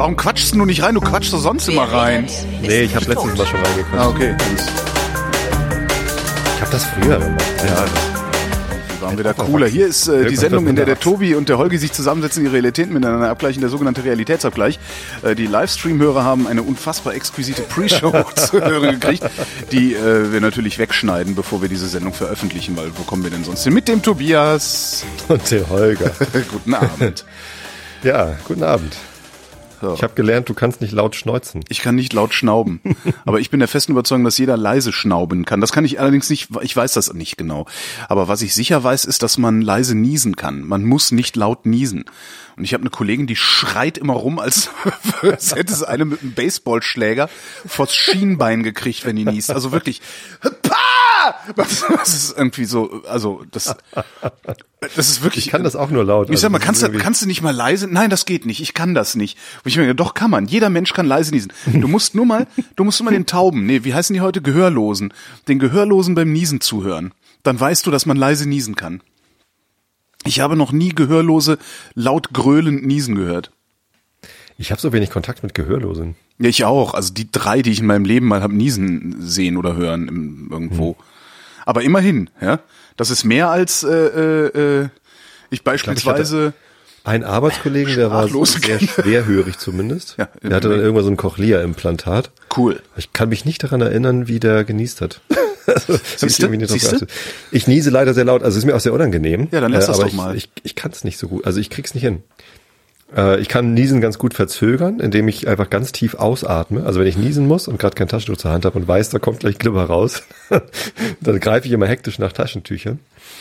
Warum quatschst du nicht rein? Du quatschst doch sonst immer rein. Nee, ich habe letztes Mal schon reingequatscht. Ah, okay. Ich habe das früher gemacht. Ja, wir waren wieder cooler. Hier ist äh, die Sendung, in der der Tobi und der Holgi sich zusammensetzen, ihre Realitäten miteinander abgleichen, der sogenannte Realitätsabgleich. Äh, die Livestream-Hörer haben eine unfassbar exquisite Pre-Show zu hören gekriegt, die äh, wir natürlich wegschneiden, bevor wir diese Sendung veröffentlichen, weil wo kommen wir denn sonst hin? Mit dem Tobias. Und der Holger. Guten Abend. Ja, guten Abend. So. Ich habe gelernt, du kannst nicht laut schneuzen. Ich kann nicht laut schnauben. Aber ich bin der festen Überzeugung, dass jeder leise schnauben kann. Das kann ich allerdings nicht, ich weiß das nicht genau. Aber was ich sicher weiß, ist, dass man leise niesen kann. Man muss nicht laut niesen. Und ich habe eine Kollegin, die schreit immer rum, als, als hätte sie eine mit einem Baseballschläger vors Schienbein gekriegt, wenn die niest. Also wirklich, Pah! Das, ist irgendwie so, also das, das ist wirklich. Ich kann das auch nur laut. Ich sag mal, Also, kannst du, kannst du nicht mal leise? Nein, das geht nicht. Ich kann das nicht. Und ich mir, doch kann man. Jeder Mensch kann leise niesen. Du musst nur mal, du musst nur mal den Tauben, nee, wie heißen die heute? Gehörlosen. Den Gehörlosen beim Niesen zuhören. Dann weißt du, dass man leise niesen kann. Ich habe noch nie Gehörlose laut gröhlend niesen gehört. Ich habe so wenig Kontakt mit Gehörlosen. Ja, ich auch. Also die drei, die ich in meinem Leben mal habe niesen sehen oder hören irgendwo. Aber immerhin, ja. Das ist mehr als äh, äh, äh, ich beispielsweise. Ein Arbeitskollegen, der war sehr schwerhörig zumindest. Ja, der hatte dann irgendwann so ein Cochlea-Implantat. cool. Ich kann mich nicht daran erinnern, wie der genießt hat. Also, ich nicht drauf Siehste? geachtet. Ich niese leider sehr laut, also ist mir auch sehr unangenehm. Ja, dann lass das aber doch ich, mal. Ich, ich kann es nicht so gut, also ich krieg's nicht hin. Äh, Ich kann Niesen ganz gut verzögern, indem ich einfach ganz tief ausatme. Also wenn ich niesen muss und gerade kein Taschentuch zur Hand habe und weiß, da kommt gleich Glibber raus, dann greife ich immer hektisch nach Taschentüchern.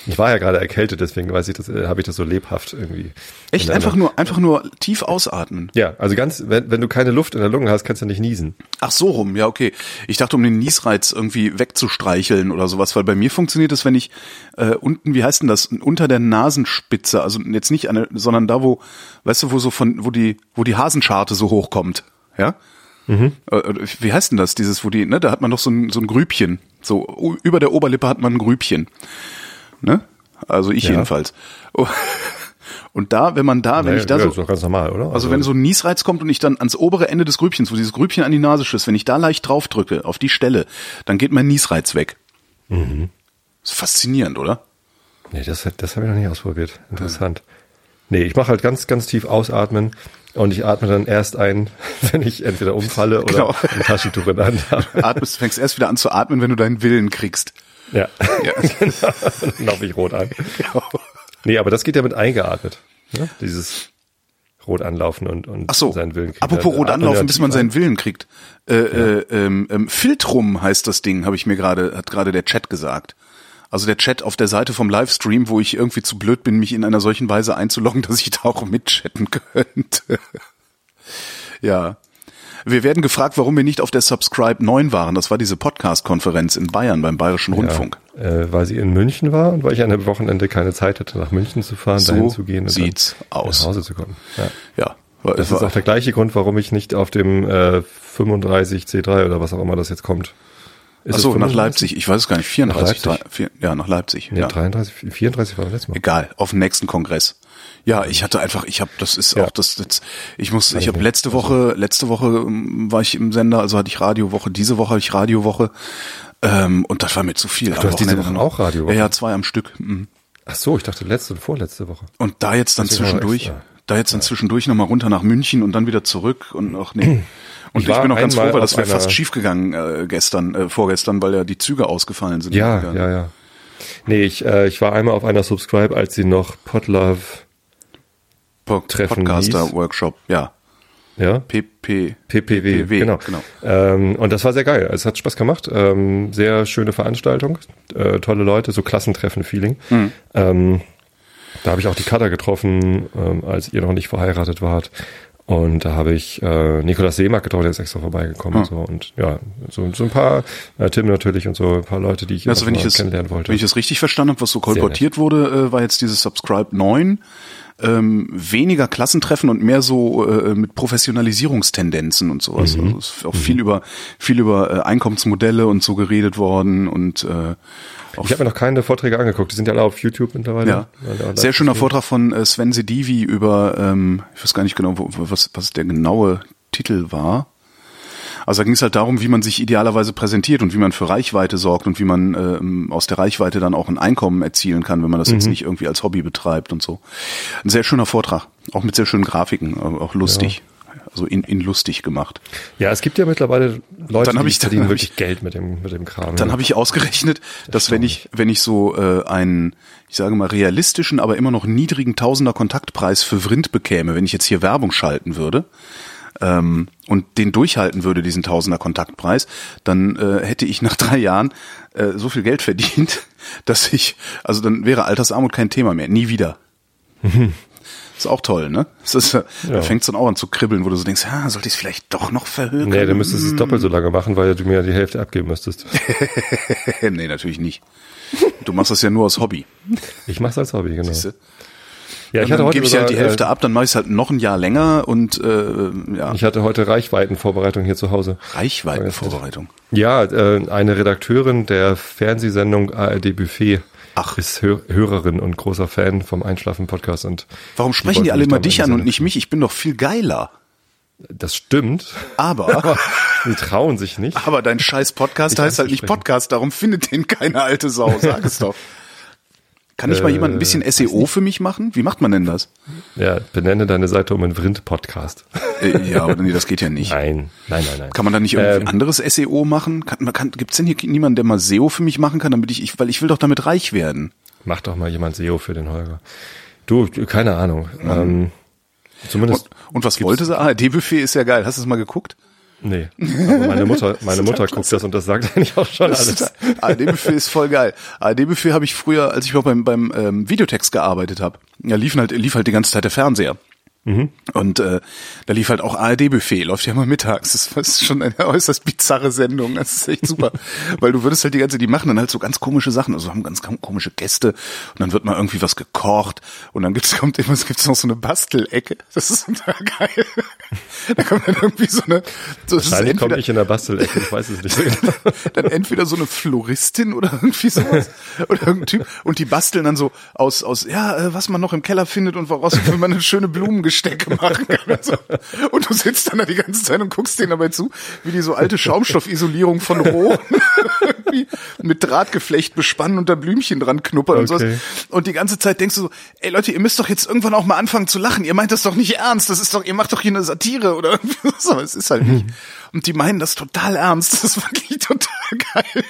Ich war ja gerade erkältet, deswegen weiß ich das, äh, habe ich das so lebhaft irgendwie. Echt? in Einfach nur, einfach nur tief ausatmen. Ja, also ganz, wenn, wenn du keine Luft in der Lunge hast, kannst du nicht niesen. Ach so rum, ja, okay. Ich dachte, um den Niesreiz irgendwie wegzustreicheln oder sowas, weil bei mir funktioniert das, wenn ich äh, unten, wie heißt denn das, unter der Nasenspitze, also jetzt nicht eine, sondern da, wo, weißt du, wo so von, wo die, wo die Hasenscharte so hochkommt, ja? Mhm. Äh, wie heißt denn das, dieses, wo die, ne, da hat man doch so ein, so ein Grübchen. So, über der Oberlippe hat man ein Grübchen. Ne? Also ich Ja. jedenfalls. Und da, wenn man da, wenn Naja, ich da ja, so, ist doch ganz normal, oder? also wenn so ein Niesreiz kommt und ich dann ans obere Ende des Grübchens, wo dieses Grübchen an die Nase stößt, wenn ich da leicht drauf drücke, auf die Stelle, dann geht mein Niesreiz weg. Mhm. Ist faszinierend, oder? Nee, das, das habe ich noch nicht ausprobiert. Interessant. Nee, ich mache halt ganz, ganz tief ausatmen und ich atme dann erst ein, wenn ich entweder umfalle oder Genau. ein Taschentuch in der Hand habe. Atmest, fängst erst wieder an zu atmen, wenn du deinen Willen kriegst. Ja, Ja. genau. Dann laufe ich rot an. Nee, aber das geht ja mit eingeatmet. Ne? Dieses rot anlaufen und, und Ach so. seinen Willen kriegen. Apropos rot er anlaufen, bis man ein. seinen Willen kriegt. Äh, äh, ähm, ähm, Filtrum heißt das Ding, habe ich mir gerade, hat gerade der Chat gesagt. Also der Chat auf der Seite vom Livestream, wo ich irgendwie zu blöd bin, mich in einer solchen Weise einzuloggen, dass ich da auch mitchatten könnte. ja. Wir werden gefragt, warum wir nicht auf der Subscribe 9 waren. Das war diese Podcast-Konferenz in Bayern beim Bayerischen Rundfunk. Ja, äh, weil sie in München war und weil ich an dem Wochenende keine Zeit hatte, nach München zu fahren, So dahin zu gehen und sieht's dann aus. nach Hause zu kommen. Ja. Ja. War, Das war, ist auch der gleiche Grund, warum ich nicht auf dem äh, 35 C3 oder was auch immer das jetzt kommt. Ist Ach so, nach 35? Leipzig. Ich weiß es gar nicht. 34, Nach Leipzig? drei- vier, ja, nach Leipzig. Nee, ja. 33, 34 war das letzte Mal. Egal, auf dem nächsten Kongress. Ja, ich hatte einfach, ich habe, das ist Ja. auch das, das ich muss, ich habe letzte Woche, letzte Woche ähm, war ich im Sender, also hatte ich Radiowoche, diese Woche habe ich Radiowoche ähm, und das war mir zu viel. Ach, du hast diese Woche auch Radiowoche? Ja, ja, zwei am Stück. mhm. Ach so, ich dachte letzte und vorletzte Woche. Und da jetzt dann war zwischendurch, da jetzt dann zwischendurch nochmal runter nach München und dann wieder zurück und auch nee. Und Ich ich, bin auch ganz froh, weil das wäre fast einer- schief gegangen äh, gestern, äh, vorgestern, weil ja die Züge ausgefallen sind. Ja, ja, ja. Nee, ich, äh, ich war einmal auf einer Subscribe, als sie noch Podlove, Po Treffen Podcaster-Workshop, ja. ja, PP. PPW, PPW, genau. genau. Ähm, und das war sehr geil. Es hat Spaß gemacht. Ähm, sehr schöne Veranstaltung, äh, tolle Leute, so Klassentreffen-Feeling. Mhm. Ähm, da habe ich auch die Kader getroffen, ähm, als ihr noch nicht verheiratet wart. Und da habe ich äh, Nikolaus Seemark getroffen, der ist extra vorbeigekommen Ah. und so. Und ja, so, so ein paar, äh, Tim natürlich und so ein paar Leute, die ich Also wenn ich es, kennenlernen wollte. wenn ich es richtig verstanden habe, was so kolportiert wurde, äh, war jetzt dieses Subscribe 9. ähm, weniger Klassentreffen und mehr so äh, mit Professionalisierungstendenzen und sowas. Also es ist auch viel über viel über äh, Einkommensmodelle und so geredet worden und äh, Ich habe mir noch keine Vorträge angeguckt. Die sind ja alle auf YouTube mittlerweile. ja. Sehr schöner Vortrag von äh, Sven Sedivi über, ähm, ich weiß gar nicht genau, wo, was, was der genaue Titel war. Also da ging es halt darum, wie man sich idealerweise präsentiert und wie man für Reichweite sorgt und wie man ähm, aus der Reichweite dann auch ein Einkommen erzielen kann, wenn man das jetzt nicht irgendwie als Hobby betreibt und so. Ein sehr schöner Vortrag, auch mit sehr schönen Grafiken, auch lustig. Also in, in lustig gemacht. Ja, es gibt ja mittlerweile Leute, Dann die ich- dann verdienen hab wirklich Geld mit dem, mit dem Kram. Dann ja. habe ich ausgerechnet, dass wenn ich, wenn ich so äh, einen, ich sage mal, realistischen, aber immer noch niedrigen Tausender Kontaktpreis für Vrind bekäme, wenn ich jetzt hier Werbung schalten würde ähm, und den durchhalten würde, diesen Tausender Kontaktpreis, dann äh, hätte ich nach drei Jahren äh, so viel Geld verdient, dass ich, also dann wäre Altersarmut kein Thema mehr, nie wieder. Ist auch toll, ne? Das ist, ja. Da Ja. fängt's dann auch an zu kribbeln, wo du so denkst, ah, sollte ich es vielleicht doch noch verhökern? Nee, dann müsstest du es doppelt so lange machen, weil du mir die Hälfte abgeben müsstest. nee, natürlich nicht. Du machst das ja nur aus Hobby. Ich mach's als Hobby, genau. Siehste? Ja, ich dann hatte heute gebe ich halt die sogar, Hälfte ab, dann mache ich es halt noch ein Jahr länger und äh, ja, Äh, ich hatte heute Reichweitenvorbereitung hier zu Hause. Reichweitenvorbereitung. Ja, äh, eine Redakteurin der Fernsehsendung ARD Buffet Ach. ist Hör Hörerin und großer Fan vom Einschlafen-Podcast. und Warum sprechen wollten die alle immer dich an und nicht mich? Ich bin doch viel geiler. Das stimmt, Aber, die trauen sich nicht. aber dein scheiß Podcast heißt halt nicht. Podcast, darum findet den keine alte Sau. Sag es doch. Kann ich mal Äh, jemand ein bisschen SEO für mich machen? Wie macht man denn das? Ja, benenne deine Seite um einen Vrind-Podcast. Äh, ja, aber nee, das geht ja nicht. Nein, nein, nein, nein. Kann man da nicht irgendwie Ähm, anderes SEO machen? Kann, kann, gibt's denn hier niemanden, der mal SEO für mich machen kann, damit ich, ich, weil ich will doch damit reich werden. Mach doch mal jemand SEO für den Holger. Du, keine Ahnung. Ähm, zumindest. Und, und was wollte sie? ARD-Buffet ist ja geil. Hast du es mal geguckt? Nee. Aber meine Mutter, meine Mutter guckt das und das sagt eigentlich auch schon alles. ARD-Buffet ist voll geil. ARD-Buffet habe ich früher, als ich noch beim, beim ähm, Videotext gearbeitet habe, ja, liefen halt, lief halt die ganze Zeit der Fernseher. Und äh, da lief halt auch ARD-Buffet, läuft ja immer mittags. Das ist schon eine äußerst bizarre Sendung. Das ist echt super. Weil du würdest halt die ganze, die machen dann halt so ganz komische Sachen. Also haben ganz komische Gäste und dann wird mal irgendwie was gekocht und dann gibt's kommt immer, es gibt's noch so eine Bastelecke. Das ist total geil. Da kommt dann irgendwie so eine. So, Wahrscheinlich komme ich in der Bastelecke, ich weiß es nicht so genau. dann entweder so eine Floristin oder irgendwie sowas oder irgendein Typ und die basteln dann so aus aus ja äh, was man noch im Keller findet und woraus man eine schöne Blumengestecke machen kann und, so. und du sitzt dann da die ganze Zeit und guckst denen dabei zu wie die so alte Schaumstoffisolierung von irgendwie mit Drahtgeflecht bespannen und da Blümchen dran knuppern und Okay. sowas und die ganze Zeit denkst du so ey Leute ihr müsst doch jetzt irgendwann auch mal anfangen zu lachen ihr meint das doch nicht ernst das ist doch ihr macht doch hier eine Satire oder irgendwie so aber es ist halt nicht und die meinen das total ernst das ist wirklich total geil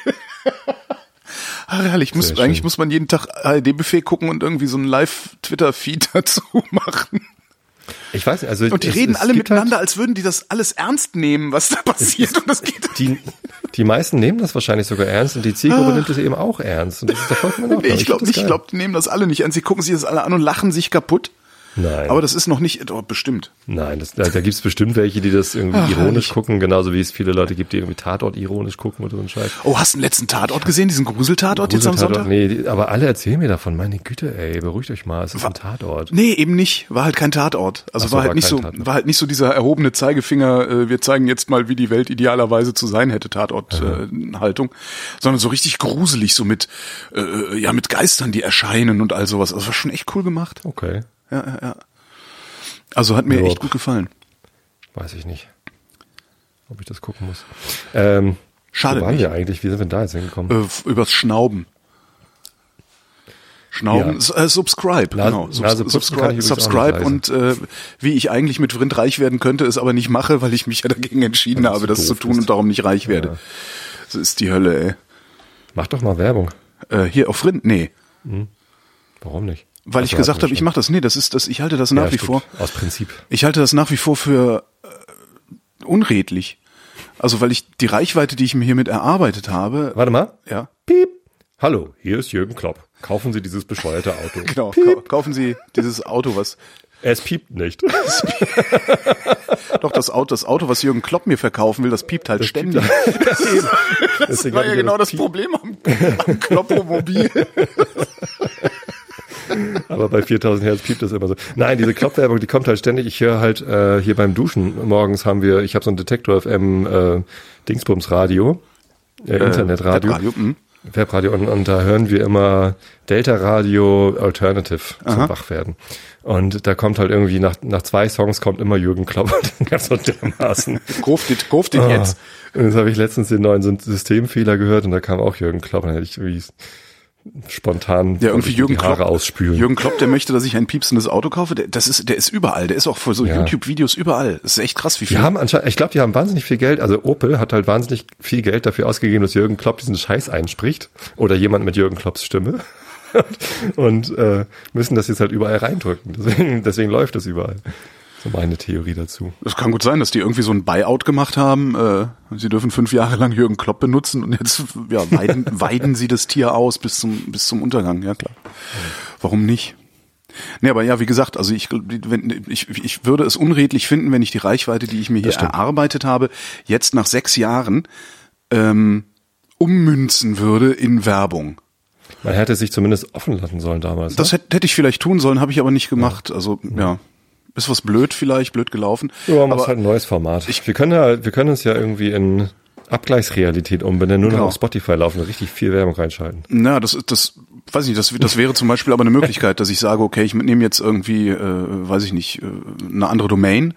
Ach, herrlich. Muss, schön. eigentlich muss man jeden Tag ARD-Buffet gucken und irgendwie so einen Live-Twitter-Feed dazu machen. Ich weiß nicht, also Und die es- reden es alle gibt miteinander, Halt, als würden die das alles ernst nehmen, was da passiert. Und das geht die, die meisten nehmen das wahrscheinlich sogar ernst und die Zielgruppe nimmt es eben auch ernst. Und das ist vollkommen Ordnung. Nee, ich glaube nicht, ich glaube, die nehmen das alle nicht ernst. Sie gucken sich das alle an und lachen sich kaputt. Nein. Aber das ist noch nicht, oh, bestimmt. Nein, das, da, da gibt es bestimmt welche, die das irgendwie Ach, ironisch herrlich. gucken, genauso wie es viele Leute gibt, die irgendwie Tatort ironisch gucken oder so einen Scheiß. Oh, hast du den letzten Tatort gesehen, diesen Gruseltatort jetzt am Sonntag? Nee, aber alle erzählen mir davon. Meine Güte, ey, beruhigt euch mal, es ist ein Tatort. Nee, eben nicht. War halt kein Tatort. Also so, war halt war nicht so, Tatort. war halt nicht so dieser erhobene Zeigefinger, äh, wir zeigen jetzt mal, wie die Welt idealerweise zu sein hätte, Tatort-Haltung, äh, Haltung. sondern so richtig gruselig, so mit, äh, ja, mit Geistern, die erscheinen und all sowas. Also war schon echt cool gemacht. Okay, Also hat mir Ja. echt gut gefallen. weiß ich nicht, ob ich das gucken muss. Ähm, Schade Wo waren nicht. wir eigentlich? Wie sind wir da jetzt hingekommen? Äh, übers Schnauben. Schnauben, Ja. Äh, subscribe, Nase- genau. Putzen kann ich subscribe, subscribe und äh, wie ich eigentlich mit Vrind reich werden könnte, es aber nicht mache, weil ich mich ja dagegen entschieden du habe, das zu tun bist. und darum nicht reich werde. Das ist die Hölle, ey. Mach doch mal Werbung. Äh, hier auf Vrind, nee. Warum nicht? Weil Ach, ich gesagt habe, ich mache das. Nee, das ist das, ich halte das nach Ja, wie stimmt. vor. Aus Prinzip. Ich halte das nach wie vor für äh, unredlich. Also weil ich die Reichweite, die ich mir hiermit erarbeitet habe, Warte mal. ja, Piep. Hallo, hier ist Jürgen Klopp. Kaufen Sie dieses bescheuerte Auto. genau, Piep. kau kaufen Sie dieses Auto, was Es piept nicht. doch das Auto, das Auto, was Jürgen Klopp mir verkaufen will, das piept halt ständig. Das Das war ja genau das Problem am, am Kloppomobil. Aber bei 4000 Hertz piept das immer so. Nein, diese Kloppwerbung, die kommt halt ständig. Ich höre halt äh, hier beim Duschen morgens haben wir, ich habe so ein Detektor FM äh, Dingsbums Radio, äh, Internetradio. Webradio, hm. Webradio und, und da hören wir immer Delta Radio Alternative zum Aha. Wachwerden. Und da kommt halt irgendwie nach, nach zwei Songs kommt immer Jürgen Klopp ganz so dermaßen. Kauf dit, kauf dit Ah. jetzt. Und jetzt habe ich letztens den neuen Systemfehler gehört und da kam auch Jürgen Klopp. Und dann hätte ich spontan Ja, irgendwie Jürgen die Haare Klopp, ausspülen. Jürgen Klopp, der möchte, dass ich ein piepsendes Auto kaufe. Der, das ist, der ist überall. Der ist auch für so Ja. YouTube-Videos überall. Das ist echt krass, wie viel. Die haben anscheinend, ich glaube, die haben wahnsinnig viel Geld. Also Opel hat halt wahnsinnig viel Geld dafür ausgegeben, dass Jürgen Klopp diesen Scheiß einspricht. Oder jemand mit Jürgen Klopps Stimme. und äh, müssen das jetzt halt überall reindrücken. Deswegen, deswegen läuft das überall. So meine Theorie dazu. Es kann gut sein, dass die irgendwie so ein Buyout gemacht haben. Äh, sie dürfen fünf Jahre lang Jürgen Klopp benutzen und jetzt ja, weiden, weiden sie das Tier aus bis zum, bis zum Untergang. Ja klar. Warum nicht? Nee, aber ja, wie gesagt, also ich, wenn, ich, ich würde es unredlich finden, wenn ich die Reichweite, die ich mir hier erarbeitet habe, jetzt nach sechs Jahren ähm, ummünzen würde in Werbung. Man hätte sich zumindest offen lassen sollen damals. Das ne? hätte, hätte ich vielleicht tun sollen, habe ich aber nicht gemacht. Also ja, ist was blöd vielleicht, blöd gelaufen. Ja, man aber ist halt ein neues Format. wir können ja, wir können uns ja irgendwie in Abgleichsrealität umbenennen, nur noch Genau. auf Spotify laufen und richtig viel Werbung reinschalten. Na, das ist das, weiß ich nicht, das, das wäre zum Beispiel aber eine Möglichkeit, dass ich sage, okay, ich nehme jetzt irgendwie, äh, weiß ich nicht, äh, eine andere Domain,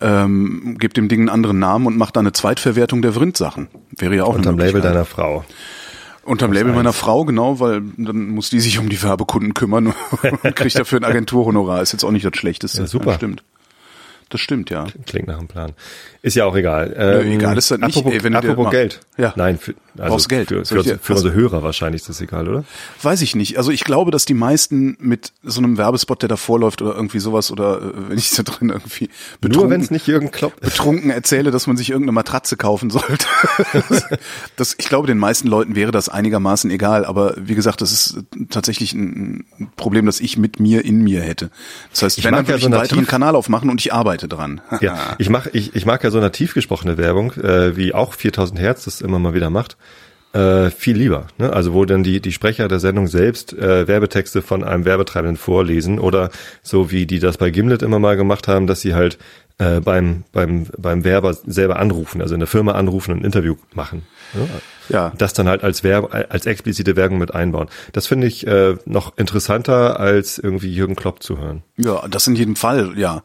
ähm, gebe dem Ding einen anderen Namen und mache da eine Zweitverwertung der Vrind-Sachen. Wäre ja auch Unterm eine Label deiner Frau. Unterm Label meiner Frau, genau, weil dann muss die sich um die Werbekunden kümmern und kriegt dafür ein Agenturhonorar. Ist jetzt auch nicht das Schlechteste. Ja, super. Das stimmt. Das stimmt, ja. Klingt nach einem Plan. Ist ja auch egal. Ähm, egal ist das nicht, Apropos, ey, wenn apropos Geld. Ja. Nein, für, also Brauchst Geld. für, für, ich für unsere Hörer wahrscheinlich ist das egal, oder? Weiß ich nicht. Also ich glaube, dass die meisten mit so einem Werbespot, der davor läuft oder irgendwie sowas oder äh, wenn ich da drin irgendwie Nur betrunken, es nicht Jürgen Klopp betrunken erzähle, dass man sich irgendeine Matratze kaufen sollte. das, ich glaube, den meisten Leuten wäre das einigermaßen egal. Aber wie gesagt, das ist tatsächlich ein Problem, das ich mit mir in mir hätte. Das heißt, Ich wenn, dann ja würde ich so einen nativ- weiteren Kanal aufmachen und ich arbeite dran. Ja, ich mach, ich, ich mag ja so nativ gesprochene Werbung, äh, wie auch 4000 Hertz das immer mal wieder macht, äh, viel lieber. Ne? Also wo dann die, die Sprecher der Sendung selbst äh, Werbetexte von einem Werbetreibenden vorlesen oder so wie die das bei Gimlet immer mal gemacht haben, dass sie halt äh, beim, beim, beim Werber selber anrufen, also in der Firma anrufen und ein Interview machen. Ne? Ja. Das dann halt als Werb, als explizite Werbung mit einbauen. Das finde ich äh, noch interessanter, als irgendwie Jürgen Klopp zu hören. Ja, das in jedem Fall, ja.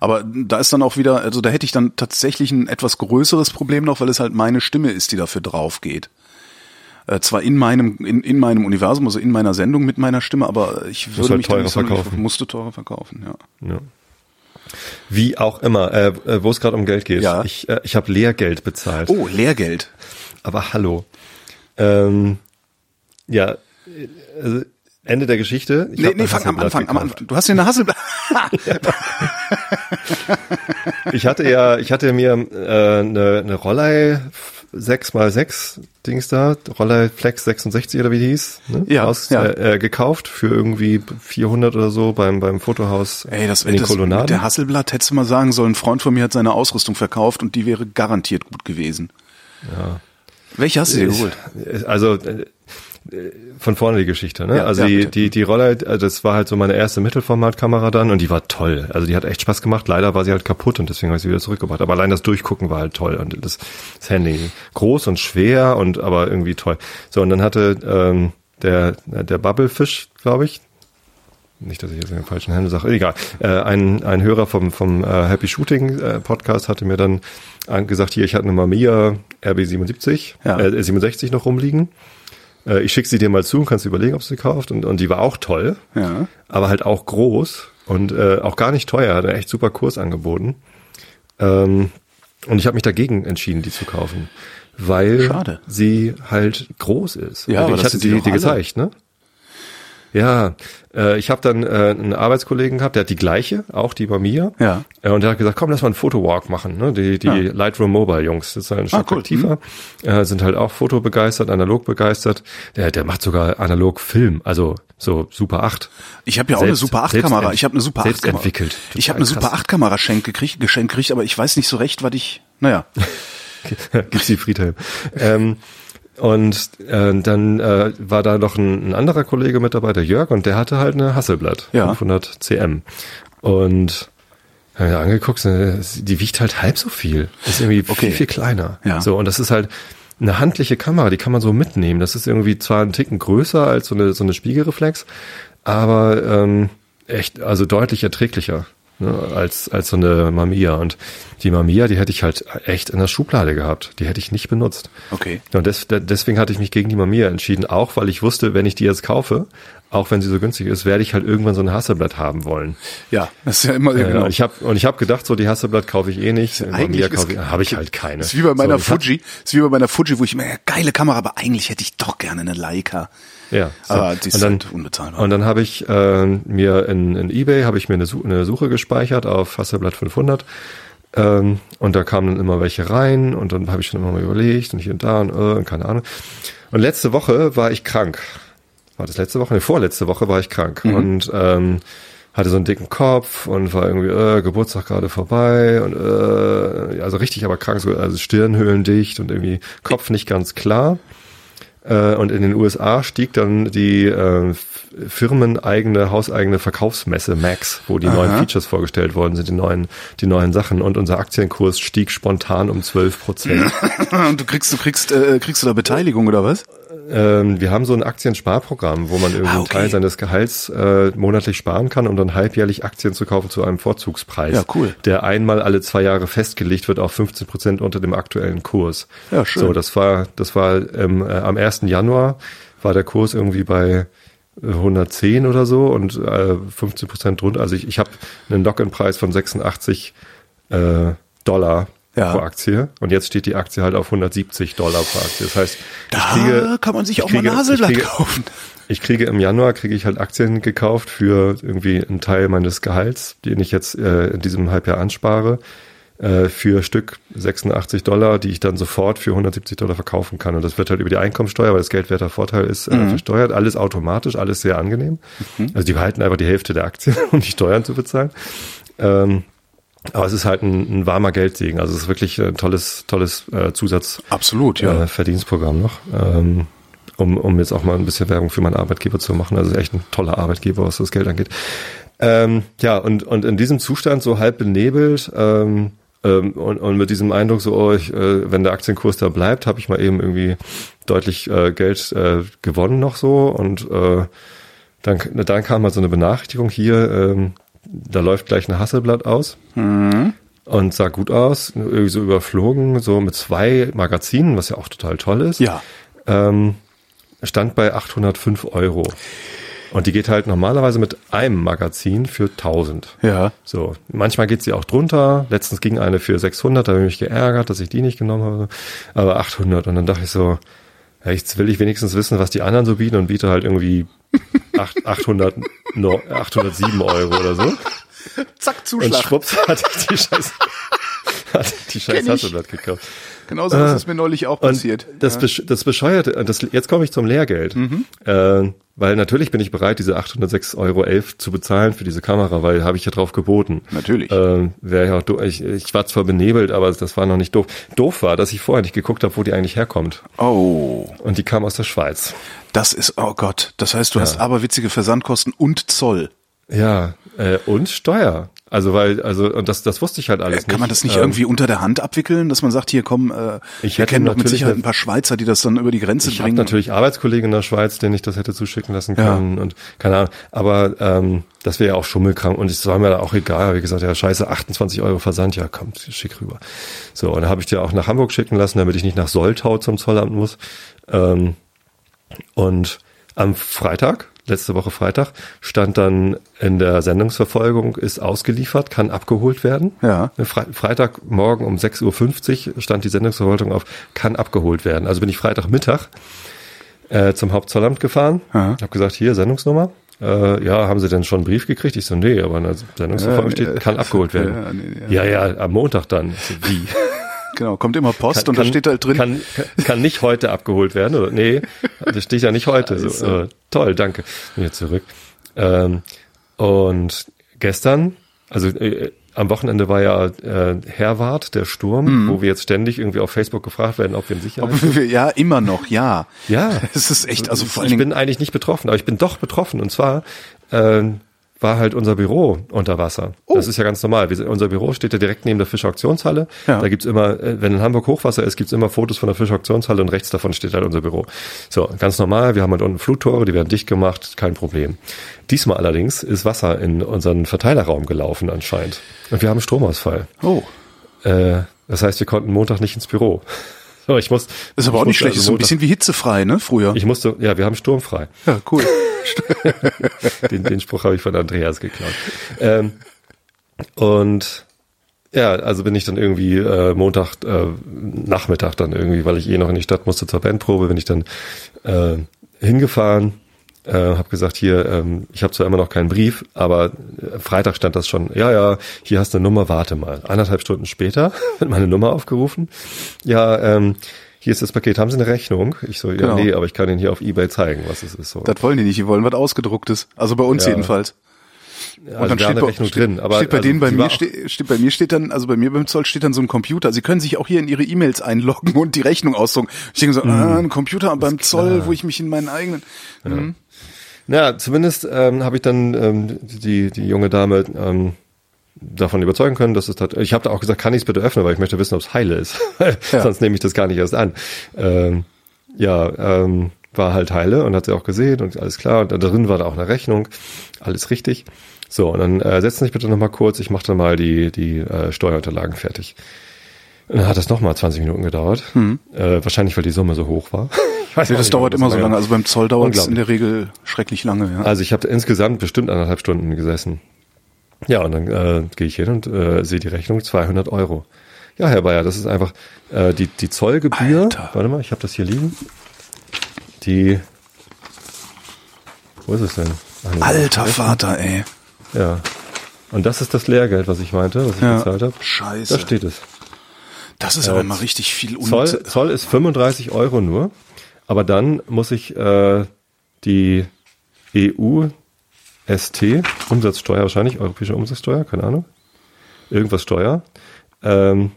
Aber da ist dann auch wieder, also da hätte ich dann tatsächlich ein etwas größeres Problem noch, weil es halt meine Stimme ist, die dafür drauf geht. Äh, zwar in meinem in, in meinem Universum, also in meiner Sendung mit meiner Stimme, aber ich würde halt mich teurer verkaufen. musste teurer verkaufen, ja. Ja. Wie auch immer, äh, äh, wo es gerade um Geld geht. Ja. Ich, äh, ich habe Lehrgeld bezahlt. Oh, Lehrgeld. Aber hallo. Ähm, ja, äh, also Ende der Geschichte. Ich Nee, nee, fang am Anfang, am. Anfang. Du hast dir eine Hasselblatt. Ich hatte ja, ich hatte mir äh, eine, eine Rollei 6x6 Dings da, Rollei Flex 66 oder wie die hieß, ne? Ja, Aus, ja. Äh, äh, gekauft für irgendwie 400 oder so beim beim Fotohaus Ey, das, in das Kolonnaden. der Hasselblatt hättest du mal sagen sollen, ein Freund von mir hat seine Ausrüstung verkauft und die wäre garantiert gut gewesen. Ja. Welche hast du dir geholt? Also äh, von vorne die Geschichte, ne? Ja, also ja, die, die, die Roller, äh, das war halt so meine erste Mittelformatkamera dann und die war toll. Also die hat echt Spaß gemacht. Leider war sie halt kaputt und deswegen habe ich sie wieder zurückgebracht. Aber allein das Durchgucken war halt toll und das, das Handy groß und schwer und aber irgendwie toll. So und dann hatte ähm, der der Bubblefish, glaube ich, nicht, dass ich jetzt in den falschen Händen sage, egal. Äh, ein, ein Hörer vom, vom äh, Happy Shooting äh, Podcast hatte mir dann an- gesagt, hier, ich hatte eine Mamiya RB77, Ja. äh, 67 noch rumliegen. Äh, ich schicke sie dir mal zu, kannst du überlegen, ob du sie kauft. Und, und die war auch toll, Ja. aber halt auch groß und äh, auch gar nicht teuer, hat einen echt super Kurs angeboten. Ähm, und ich habe mich dagegen entschieden, die zu kaufen, weil Schade. sie halt groß ist. Ja, Und aber ich hatte die, die gezeigt, ne? Ja, äh, ich habe dann äh, einen Arbeitskollegen gehabt, der hat die gleiche, auch die bei mir. Ja. Äh, und der hat gesagt, komm, lass mal einen Fotowalk machen. Ne? Die, die Ja. Lightroom Mobile Jungs, das ist halt ein Ah, Stockwerk cool. tiefer, äh, sind halt auch fotobegeistert, analog begeistert. Der, der macht sogar analog Film, also so Super 8. Ich habe ja auch eine Selbst- Super 8 selbst Kamera. Ich habe eine Super 8 selbst Kamera. entwickelt. Ich habe Total eine Super krass. 8 Kamera geschenkt gekriegt, geschenkt gekriegt, aber ich weiß nicht so recht, was ich. Naja. Gibt's die Friedhelm. ähm, Und äh, dann äh, war da noch ein, ein anderer Kollege mit dabei, der Jörg, und der hatte halt eine Hasselblatt, Ja. 500 cm. Und hab mir angeguckt, äh, die wiegt halt halb so viel. Ist irgendwie Okay. viel, viel kleiner. Ja. So, und das ist halt eine handliche Kamera, die kann man so mitnehmen. Das ist irgendwie zwar ein Ticken größer als so eine, so eine Spiegelreflex, aber ähm, echt, also deutlich erträglicher ne, als, als so eine Mamiya. Und die Mamiya, die hätte ich halt echt in der Schublade gehabt. Die hätte ich nicht benutzt. Okay. Und des, de- deswegen hatte ich mich gegen die Mamiya entschieden, auch weil ich wusste, wenn ich die jetzt kaufe, auch wenn sie so günstig ist, werde ich halt irgendwann so ein Hasselblatt haben wollen. Ja, das ist ja immer Ja, genau. und ich habe und ich habe gedacht, so die Hasselblatt kaufe ich eh nicht. Eigentlich habe ich halt keine. Ist wie bei meiner so, hab- Fuji. Ist wie bei meiner Fuji, wo ich mir, ja, geile Kamera, aber eigentlich hätte ich doch gerne eine Leica. Ja. Aber die und dann, halt unbezahlbar. Und dann habe ich äh, mir in, in eBay habe ich mir eine, Su eine Suche gespeichert auf Hasselblatt 500 ähm, und da kamen dann immer welche rein und dann habe ich schon immer mal überlegt und hier und da und, äh, und keine Ahnung. Und letzte Woche war ich krank. War das letzte Woche? Ne, vorletzte Woche war ich krank und ähm, hatte so einen dicken Kopf und war irgendwie äh, Geburtstag gerade vorbei und äh, also richtig aber krank, so, also Stirnhöhlen dicht und irgendwie Kopf nicht ganz klar. Äh, und in den USA stieg dann die äh, firmeneigene, hauseigene Verkaufsmesse Max, wo die neuen Features vorgestellt worden sind, die neuen, die neuen Sachen. Und unser Aktienkurs stieg spontan um 12 Prozent. Und du kriegst, du kriegst, äh, kriegst du da Beteiligung oder was? Ähm, wir haben so ein Aktiensparprogramm, wo man irgendwie Ah, einen okay. Teil seines Gehalts äh, monatlich sparen kann, um dann halbjährlich Aktien zu kaufen zu einem Vorzugspreis. Ja, cool. Der einmal alle zwei Jahre festgelegt wird auf 15 Prozent unter dem aktuellen Kurs. Ja, schön. So, das war, das war ähm, äh, am 1. Januar war der Kurs irgendwie bei äh, 110 oder so und äh, 15 Prozent drunter. Also ich, ich habe einen Lock-in-Preis von 86 äh, Dollar Ja. pro Aktie und jetzt steht die Aktie halt auf 170 Dollar pro Aktie. Das heißt, Da kriege, kann man sich ich auch mal kriege- ein Haselblatt ich kriege, kaufen. Ich kriege im Januar kriege ich halt Aktien gekauft für irgendwie einen Teil meines Gehalts, den ich jetzt äh, in diesem Halbjahr anspare, äh, für Stück 86 Dollar, die ich dann sofort für 170 Dollar verkaufen kann. Und das wird halt über die Einkommensteuer, weil das geldwerter Vorteil ist, Mhm. äh, versteuert. Alles automatisch, alles sehr angenehm. Also die behalten einfach die Hälfte der Aktien, um die Steuern zu bezahlen. Ähm, aber es ist halt ein, ein warmer Geldsegen. Also es ist wirklich ein tolles, tolles äh, Zusatz. Absolut, ja. Äh, Verdienstprogramm noch. Ähm, um, um jetzt auch mal ein bisschen Werbung für meinen Arbeitgeber zu machen. Also echt ein toller Arbeitgeber, was das Geld angeht. Ähm, ja, und, und in diesem Zustand so halb benebelt ähm, ähm, und, und mit diesem Eindruck so, oh, ich, äh, wenn der Aktienkurs da bleibt, habe ich mal eben irgendwie deutlich äh, Geld äh, gewonnen noch so und äh, dann, dann kam mal so eine Benachrichtigung hier, ähm, da läuft gleich ein Hasselblatt aus und sah gut aus, irgendwie so überflogen, so mit zwei Magazinen, was ja auch total toll ist. Ja. Ähm, stand bei 805 Euro. Und die geht halt normalerweise mit einem Magazin für 1000. Ja. So, manchmal geht sie auch drunter. Letztens ging eine für 600, da habe ich mich geärgert, dass ich die nicht genommen habe. Aber 800 und dann dachte ich so, ja, jetzt will ich wenigstens wissen, was die anderen so bieten und biete halt irgendwie 8, 800, no, 807 Euro oder so. Zack, Und Zuschlag. schwupps hatte ich die scheiß, hatte ich die scheiß. Hasselblatt gekauft. Genauso was ist mir neulich auch Und passiert. das, besch das Bescheuerte, und das, jetzt komme ich zum Lehrgeld. Mhm. Äh, weil natürlich bin ich bereit, diese 806,11 Euro zu bezahlen für diese Kamera, weil habe ich ja drauf geboten. Natürlich. Äh, wär ja auch doof. Ich, ich war zwar benebelt, aber das war noch nicht doof. Doof war, dass ich vorher nicht geguckt habe, wo die eigentlich herkommt. Oh, Und die kam aus der Schweiz. Das ist, oh Gott. Das heißt, du hast aberwitzige Versandkosten und Zoll. Ja, äh, und Steuer. Also weil, also, und das, das wusste ich halt alles nicht. Kann man das nicht Ähm, irgendwie unter der Hand abwickeln, dass man sagt, hier komm, äh, Ich wir kennen doch mit Sicherheit ein paar Schweizer, die das dann über die Grenze Ich habe bringen. natürlich Arbeitskollegen in der Schweiz, denen ich das hätte zuschicken lassen Ja. können und keine Ahnung. Aber ähm, das wäre ja auch Schummelkram und es war mir da auch egal. Wie gesagt, ja scheiße, 28 Euro Versand, ja kommt, schick rüber. So, und dann habe ich dir auch nach Hamburg schicken lassen, damit ich nicht nach Soltau zum Zollamt muss. Ähm, und am Freitag, letzte Woche Freitag, stand dann in der Sendungsverfolgung, ist ausgeliefert, kann abgeholt werden. Ja. Fre Freitagmorgen um 6.50 Uhr stand die Sendungsverwaltung auf, kann abgeholt werden. Also bin ich Freitagmittag äh, zum Hauptzollamt gefahren, Aha. habe gesagt, hier Sendungsnummer. Äh, ja, haben Sie denn schon einen Brief gekriegt? Ich so, nee, aber in der Sendungsverfolgung Ja, steht, nee, kann abgeholt werden. ja, nee, nee, ja, ja, am Montag dann. So, wie? Genau, kommt immer Post Kann- und da steht halt drin, Kann, kann, kann nicht heute abgeholt werden, oder? Nee, das steht ja nicht heute. So, Also. äh, toll, danke. Jetzt zurück. Ähm, und gestern, also äh, am Wochenende war ja äh, Herwart, der Sturm, wo wir jetzt ständig irgendwie auf Facebook gefragt werden, ob wir in Sicherheit sind. Ob wir- ja, immer noch, ja. Ja. Es ist echt, also vor allen ich bin eigentlich nicht betroffen, aber ich bin doch betroffen. Und zwar ähm, war halt unser Büro unter Wasser. Oh. Das ist ja ganz normal. Wir, unser Büro steht ja direkt neben der Fischauktionshalle. Ja. Da gibt's immer, äh, wenn in Hamburg Hochwasser ist, gibt's immer Fotos von der Fischauktionshalle und rechts davon steht halt unser Büro. So, ganz normal. Wir haben halt unten Fluttore, die werden dicht gemacht, kein Problem. Diesmal allerdings ist Wasser in unseren Verteilerraum gelaufen anscheinend. Und wir haben Stromausfall. oh, Äh, das heißt, wir konnten Montag nicht ins Büro. So, ich muss. ist aber auch ich nicht schlecht, ist also so ein bisschen wie hitzefrei, ne, früher. Ich musste, ja, wir haben sturmfrei. ja, cool. Den, den Spruch habe ich von Andreas geklaut. Ähm, und ja, also bin ich dann irgendwie äh, Montag äh, Nachmittag dann irgendwie, weil ich eh noch in die Stadt musste zur Bandprobe, bin ich dann äh, hingefahren, äh, habe gesagt, hier, ähm, ich habe zwar immer noch keinen Brief, aber äh, Freitag stand das schon, ja, ja, hier hast du eine Nummer, warte mal. Eineinhalb Stunden später wird meine Nummer aufgerufen. Ja, ähm, hier ist das Paket, haben Sie eine Rechnung? Ich so, ja, Genau. nee, aber ich kann Ihnen hier auf Ebay zeigen, was es ist. So. Das wollen die nicht, die wollen was ausgedrucktes. Also bei uns Ja. jedenfalls. Also da eine bei- Rechnung steht, drin, aber steht bei also denen bei mir steht, steht bei mir steht dann also bei mir beim Zoll steht dann so ein Computer. Sie können sich auch hier in ihre E-Mails einloggen und die Rechnung ausdrucken. Ich denke so, Mhm. ah, ein Computer beim Zoll, wo ich mich in meinen eigenen. Mhm. Ja, zumindest ähm, habe ich dann ähm, die die junge Dame ähm, davon überzeugen können, dass es tat. Ich habe da auch gesagt, kann ich es bitte öffnen, weil ich möchte wissen, ob es heile ist. Ja. Sonst nehme ich das gar nicht erst an. Ähm, ja, ähm, war halt heile und hat sie auch gesehen und alles klar. Und da drin war da auch eine Rechnung, alles richtig. So, und dann äh, setzen Sie sich bitte nochmal kurz, ich mache dann mal die, die äh, Steuerunterlagen fertig. Dann hat das nochmal 20 Minuten gedauert. Äh, wahrscheinlich, weil die Summe so hoch war. Ich weiß Ja, das nicht, dauert immer so lange. Also beim Zoll dauert es in der Regel schrecklich lange. Ja. Also ich habe insgesamt bestimmt anderthalb Stunden gesessen. Ja, und dann äh, gehe ich hin und äh, sehe die Rechnung 200 Euro. Ja, Herr Bayer, das ist einfach äh, die, die Zollgebühr. Alter. Warte mal, ich habe das hier liegen. Die. Wo ist es denn? Ach, Alter Vater, ey. Ja. Und das ist das Lehrgeld, was ich meinte, was ich Ja. bezahlt habe. Scheiße. Da steht es. Das ist aber mal richtig viel Zoll, Unnütze. Zoll ist 35 Euro nur, aber dann muss ich äh, die EU ST, Umsatzsteuer wahrscheinlich, europäische Umsatzsteuer, keine Ahnung, irgendwas Steuer, ähm,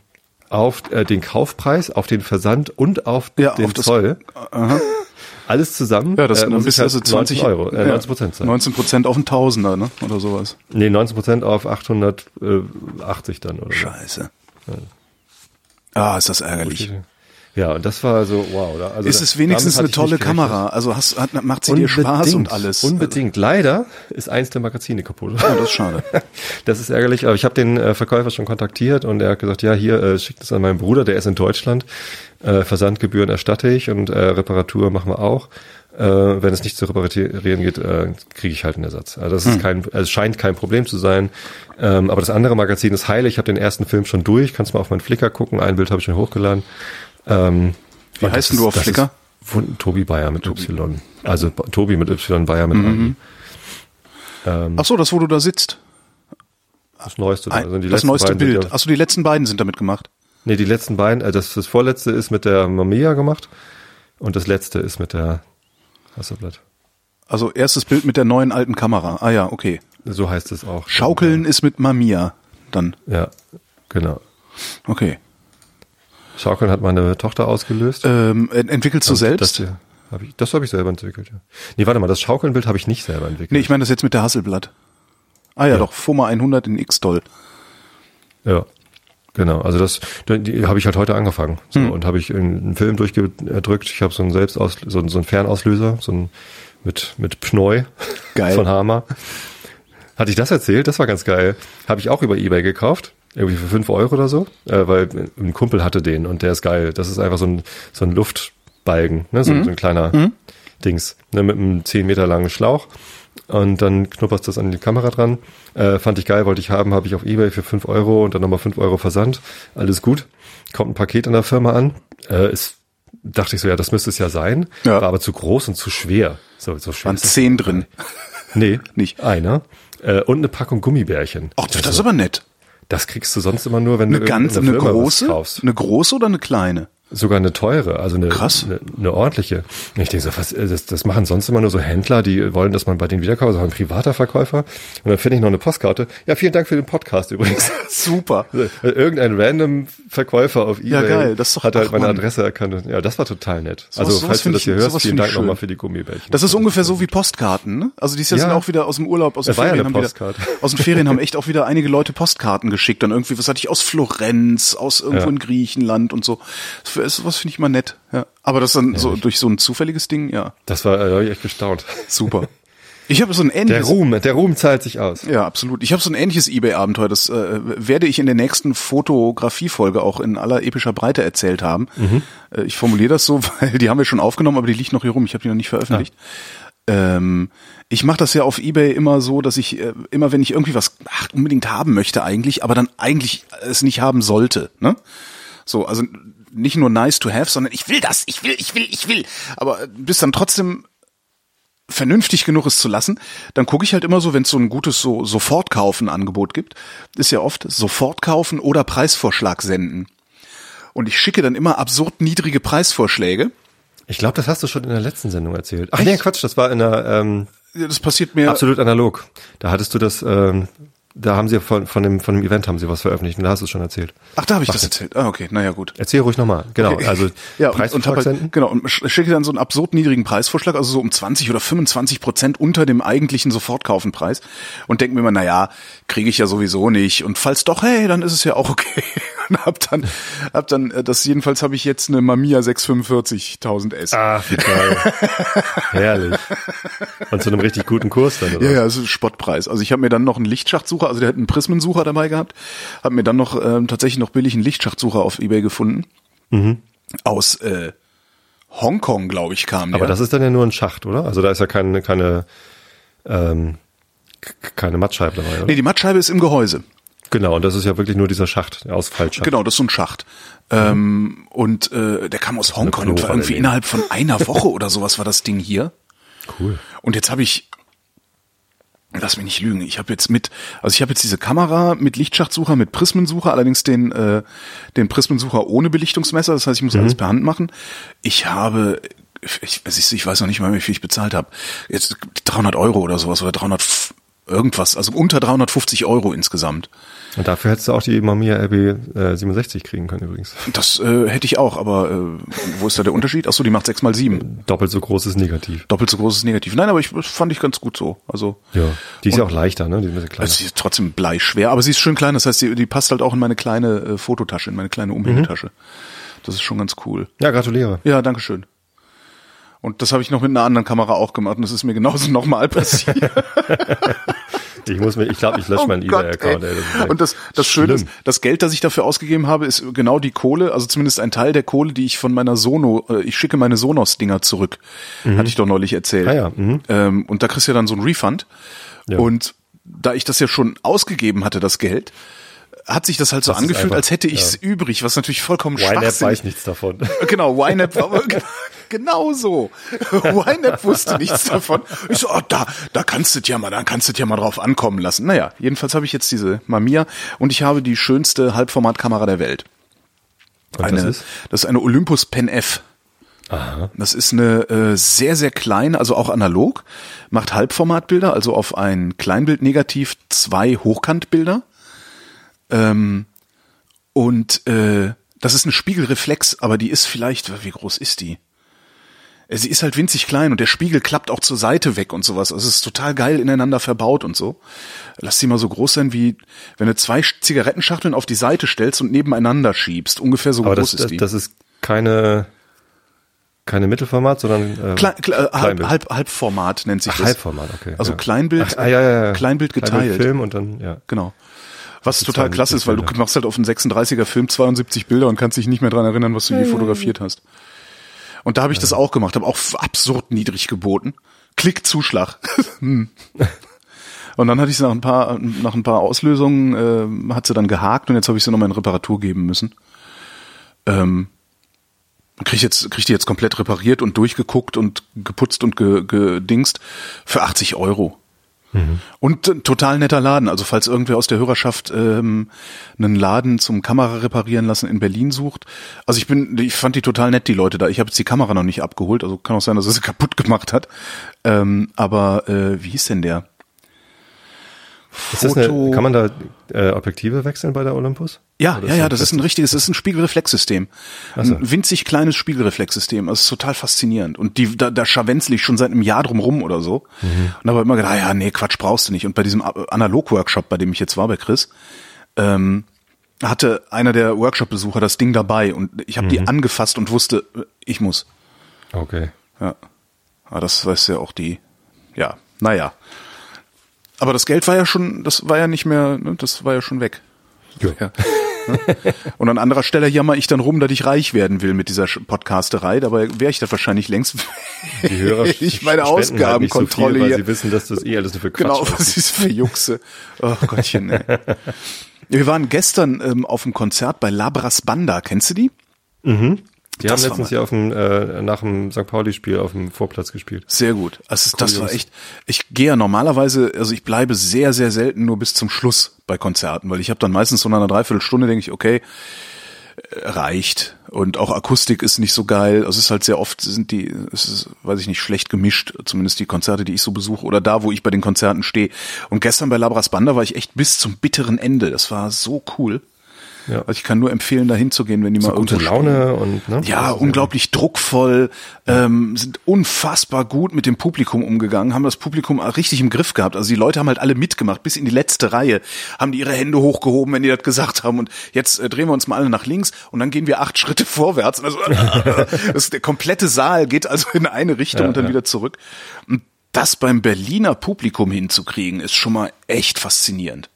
auf äh, den Kaufpreis, auf den Versand und auf Ja, den auf das- Zoll. Aha. Alles zusammen Ja, das äh, muss du halt also 20 Euro, äh, ja, 19 Prozent sein. 19 Prozent auf einen Tausender, ne? Oder sowas. Nee, 19 Prozent auf 880 dann oder so. Scheiße. Ah, ist das ärgerlich. Ja, und das war so, wow. Da, also Ist es wenigstens eine tolle. Kamera? Also hast, hat, macht sie dir Spaß und alles? Unbedingt. Leider ist eins der Magazine kaputt. Ja, das ist schade. Das ist ärgerlich, aber ich habe den äh, Verkäufer schon kontaktiert und er hat gesagt, ja, hier, äh, schickt es an meinen Bruder, der ist in Deutschland. Äh, Versandgebühren erstatte ich und äh, Reparatur machen wir auch. Äh, wenn es nicht zu reparieren geht, äh, kriege ich halt einen Ersatz. Also das Hm. ist kein, also es scheint kein Problem zu sein. Ähm, aber das andere Magazin ist heile. Ich habe den ersten Film schon durch. Kannst mal auf meinen Flickr gucken. Ein Bild habe ich schon hochgeladen. Ähm, Wie heißt denn du auf Flickr? ist Tobi Bayer mit Y. Also Tobi mit Y, Bayer mit Mhm. AI. Ähm, Ach so, das, wo du da sitzt. das neueste. Ein, Also die das neueste Bild. Ja, Ach so, die letzten beiden sind damit gemacht. nee, die letzten beiden, äh, das, das vorletzte ist mit der Mamiya gemacht und das letzte ist mit der Hasselblatt. Also erstes Bild mit der neuen alten Kamera. Ah ja, okay. So heißt es auch. Schaukeln ist mit Mamiya dann. Ja, genau. Okay. Schaukeln hat meine Tochter ausgelöst. Ähm, ent- entwickelst du Das selbst? hier hab ich, das habe ich selber entwickelt, ja. Nee, warte mal, das Schaukelnbild habe ich nicht selber entwickelt. Nee, ich meine das jetzt mit der Hasselblatt. Ah ja, Ja. doch, FOMA 100 in X-Toll. Ja, genau. Also das habe ich halt heute angefangen. So, Hm. Und habe ich einen Film durchgedrückt. Ich habe so einen Selbstaus so, einen- so einen Fernauslöser, so ein mit mit Pneu Geil. von Hama. Hatte ich das erzählt? Das war ganz geil. Habe ich auch über Ebay gekauft. Irgendwie für fünf Euro oder so. Äh, weil ein Kumpel hatte den und der ist geil. Das ist einfach so ein, so ein Luftbalgen, ne? so, so ein kleiner Dings. Ne? Mit einem zehn Meter langen Schlauch. Und dann knupperst du das an die Kamera dran. Äh, fand ich geil, wollte ich haben, habe ich auf Ebay für fünf Euro und dann nochmal fünf Euro Versand. Alles gut. Kommt ein Paket an der Firma an. Äh, ist, dachte ich so, ja, das müsste es ja sein. Ja. War aber zu groß und zu schwer. So, so schwer. Waren zehn drin. Nee, Nicht. Einer. Äh, und eine Packung Gummibärchen. Ach, das ist aber nett. Das kriegst du sonst immer nur, wenn Eine du ganz, in eine große, kaufst. eine große oder eine kleine? Sogar eine teure, also eine, Krass. eine, eine ordentliche. Und ich denke so, was, das, das machen sonst immer nur so Händler, die wollen, dass man bei denen wiederkauft, also ein privater Verkäufer. Und dann finde ich noch eine Postkarte. Ja, vielen Dank für den Podcast übrigens. Super. Äh, Irgendein random Verkäufer auf Ebay Ja, geil, das doch- hat halt ach, meine Mann. Adresse erkannt. Ja, das war total nett. Sowas- also, falls du das ich- hier hörst, sowas vielen ich Dank nochmal für die Gummibärchen. Das ist ungefähr so wie Postkarten, ne? Also die ist jetzt Ja. dann auch wieder aus dem Urlaub, aus den Ferien haben wieder, aus den Ferien haben echt auch wieder einige Leute Postkarten geschickt, dann irgendwie, was hatte ich aus Florenz, aus irgendwo Ja. in Griechenland und so. Das Sowas finde ich mal nett, ja. Aber das dann so durch so ein zufälliges Ding, ja, Das war, äh, da hab ich echt gestaunt. super. Ich habe so ein Der ähnliches Ruhm, der Ruhm zahlt sich aus. Ja, absolut. Ich habe so ein ähnliches eBay-Abenteuer. Das äh, werde ich in der nächsten Fotografie-Folge auch in aller epischer Breite erzählt haben. Äh, ich formuliere das so, weil die haben wir schon aufgenommen, aber die liegt noch hier rum. Ich habe die noch nicht veröffentlicht. Ähm, ich mache das ja auf eBay immer so, dass ich äh, immer, wenn ich irgendwie was ach, unbedingt haben möchte eigentlich, aber dann eigentlich es nicht haben sollte. Ne? So, also nicht nur nice to have, sondern ich will das, ich will, ich will, ich will. Aber bis dann trotzdem vernünftig genug ist zu lassen, dann gucke ich halt immer so, wenn es so ein gutes so Sofortkaufen Angebot gibt, ist ja oft Sofortkaufen oder Preisvorschlag senden. Und ich schicke dann immer absurd niedrige Preisvorschläge. Ich glaube, das hast du schon in der letzten Sendung erzählt. Ach nee, Quatsch, das war in der ähm, Das passiert mir absolut analog. Da hattest du das, ähm, da haben sie von, von, dem, von dem Event haben sie was veröffentlicht und da hast du es schon erzählt. Ach, da habe ich Mach das jetzt. erzählt. Ah, okay, naja, gut. Erzähl ruhig nochmal. Genau, also Ja, und, und Preisvorschlag halt, senden. genau, und sch- schicke dann so einen absurd niedrigen Preisvorschlag, also so um 20 oder 25 Prozent unter dem eigentlichen Sofortkaufenpreis und denke mir immer, na ja, kriege ich ja sowieso nicht und falls doch, hey, dann ist es ja auch okay. Und hab dann, hab dann, äh, das jedenfalls habe ich jetzt eine Mamiya 645 S. Ach, wie toll. Herrlich. Und zu einem richtig guten Kurs dann, oder? Ja, ja, das ist Spottpreis. Also ich habe mir dann noch einen Lichtschachtsucher, also der hat einen Prismensucher dabei gehabt, habe mir dann noch ähm, tatsächlich noch billig einen Lichtschachtsucher auf Ebay gefunden. Aus äh, Hongkong, glaube ich, kam der. Aber das ist dann ja nur ein Schacht, oder? Also da ist ja keine, keine, ähm, keine Mattscheibe dabei, oder? nee, die Mattscheibe ist im Gehäuse. Genau, und das ist ja wirklich nur dieser Schacht, der Ausfallschacht. Genau, das ist so ein Schacht. Ähm, und äh, der kam aus Hongkong und war irgendwie innerhalb von einer Woche oder sowas war das Ding hier. Cool. Und jetzt habe ich, lass mich nicht lügen, ich habe jetzt mit, also ich habe jetzt diese Kamera mit Lichtschachtsucher, mit Prismensucher, allerdings den, äh, den Prismensucher ohne Belichtungsmesser, das heißt, ich muss alles per Hand machen. Ich habe, ich, ich weiß noch nicht mal, wie viel ich bezahlt habe. Jetzt 300 Euro oder sowas oder 300 f- irgendwas, also unter 350 Euro insgesamt. Und dafür hättest du auch die Mamiya RB äh, 67 kriegen können übrigens. Das äh, hätte ich auch, aber äh, wo ist da der Unterschied? Ach so, die macht 6 mal 7 Doppelt so großes Negativ. Doppelt so großes Negativ. Nein, aber ich das fand ich ganz gut so. Also Ja. Die ist ja auch leichter, ne? Die ist ein bisschen kleiner. Also sie ist trotzdem bleischwer, aber sie ist schön klein. Das heißt, die, die passt halt auch in meine kleine äh, Fototasche, in meine kleine Umhängetasche. Das ist schon ganz cool. Ja, gratuliere. Ja, danke schön. Und das habe ich noch mit einer anderen Kamera auch gemacht und das ist mir genauso nochmal passiert. Ich muss mir, ich glaube, ich lösche Oh meinen eBay-Account. Und das, das Schöne ist, das Geld, das ich dafür ausgegeben habe, ist genau die Kohle, also zumindest ein Teil der Kohle, die ich von meiner Sono, äh, ich schicke meine Sonos-Dinger zurück. Hatte ich doch neulich erzählt. Ah ja, mhm. ähm, und da kriegst du ja dann so ein Refund. Ja. Und da ich das ja schon ausgegeben hatte, das Geld, hat sich das halt so Das angefühlt, einfach- als hätte ich es übrig, was natürlich vollkommen YNAB schwachsinnig weiß nichts davon. Genau, YNAB war genau so. YNAB wusste nichts davon. Ich so, oh, da, da kannst du ja mal, da kannst du ja mal drauf ankommen lassen. Naja, jedenfalls habe ich jetzt diese Mamiya und ich habe die schönste Halbformatkamera der Welt. Und Eine, das ist? das ist eine Olympus Pen F. Aha. Das ist eine äh, sehr, sehr kleine, also auch analog, macht Halbformatbilder, also auf ein Kleinbildnegativ zwei Hochkantbilder. Ähm, und äh, das ist eine Spiegelreflex, aber die ist vielleicht, wie groß ist die? Äh, Sie ist halt winzig klein und der Spiegel klappt auch zur Seite weg und sowas. Also es ist total geil ineinander verbaut und so. Lass sie mal so groß sein wie, wenn du zwei Zigarettenschachteln auf die Seite stellst und nebeneinander schiebst. Ungefähr so Aber groß das, ist das, die. das ist keine, keine Mittelformat, sondern äh, Klein, kle- äh, halb, Kleinbild. halb, Halbformat nennt sich Ach, das. Halbformat, okay. Also ja. Kleinbild, Ach, ah, ja, ja, ja. Kleinbild geteilt. Film und dann, ja. Genau. Was total klasse ist, weil du 72 machst halt auf einen 36er Film 72 Bilder und kannst dich nicht mehr dran erinnern, was du je fotografiert hast. Und da habe ich das auch gemacht, habe auch absurd niedrig geboten. Klick, Zuschlag. Hm. und dann hatte ich sie nach ein paar, nach ein paar Auslösungen, äh, hat sie dann gehakt und jetzt habe ich sie nochmal in Reparatur geben müssen. Ähm, krieg jetzt, krieg die jetzt komplett repariert und durchgeguckt und geputzt und ge, gedingst für 80 Euro. Und ein total netter Laden. Also falls irgendwer aus der Hörerschaft ähm, einen Laden zum Kamera reparieren lassen in Berlin sucht. Also ich bin, ich fand die total nett, die Leute da. Ich habe jetzt die Kamera noch nicht abgeholt, also kann auch sein, dass er sie kaputt gemacht hat. Ähm, aber äh, wie hieß denn der? Das eine, kann man da äh, Objektive wechseln bei der Olympus? Ja, ja, ja, das das ist ein richtiges, das ist ein Spiegelreflexsystem. So. Ein winzig kleines Spiegelreflexsystem. Also es ist total faszinierend. Und die, da, da scharwenzle ich schon seit einem Jahr drum rum oder so. Mhm. Und habe immer gedacht, ah ja, nee, Quatsch, brauchst du nicht. Und bei diesem Analog-Workshop, bei dem ich jetzt war, bei Chris, ähm, hatte einer der Workshop-Besucher das Ding dabei und ich habe die Mhm. angefasst und wusste, äh, ich muss. Okay. Ja. Aber das weiß ja auch die, ja, naja. Aber das Geld war ja schon, das war ja nicht mehr, ne, das war ja schon weg. Ja. Ja. Ne? Und an anderer Stelle jammer ich dann rum, dass ich reich werden will mit dieser Podcasterei. Dabei wäre ich da wahrscheinlich längst, Die Hörer ich meine halt Ausgabenkontrolle nicht so viel, weil sie wissen, dass das eh alles nur für Quatsch Genau, was ist für Juxe. Oh Gottchen, ey. Wir waren gestern ähm, auf dem Konzert bei Labras Banda. Kennst du die? Die Das haben letztens ja auf dem, äh, nach dem St. Pauli-Spiel auf dem Vorplatz gespielt. Sehr gut. Also das war echt. Ich gehe ja normalerweise, also ich bleibe sehr, sehr selten nur bis zum Schluss bei Konzerten, weil ich habe dann meistens so nach einer Dreiviertelstunde denke ich, okay, äh, reicht. Und auch Akustik ist nicht so geil. Also es ist halt sehr oft sind die, es ist, weiß ich nicht, schlecht gemischt, zumindest die Konzerte, die ich so besuche oder da, wo ich bei den Konzerten stehe. Und gestern bei Labras Banda war ich echt bis zum bitteren Ende. Das war so cool. Ja. Also ich kann nur empfehlen, da hinzugehen, wenn die mal Gute Laune und, ne? ja, unglaublich druckvoll, ähm, sind unfassbar gut mit dem Publikum umgegangen, haben das Publikum richtig im Griff gehabt. Also die Leute haben halt alle mitgemacht, bis in die letzte Reihe, haben die ihre Hände hochgehoben, wenn die das gesagt haben. Und jetzt äh, drehen wir uns mal alle nach links und dann gehen wir acht Schritte vorwärts. Also, das, der komplette Saal geht also in eine Richtung Ja, und dann ja. wieder zurück. Und das beim Berliner Publikum hinzukriegen, ist schon mal echt faszinierend.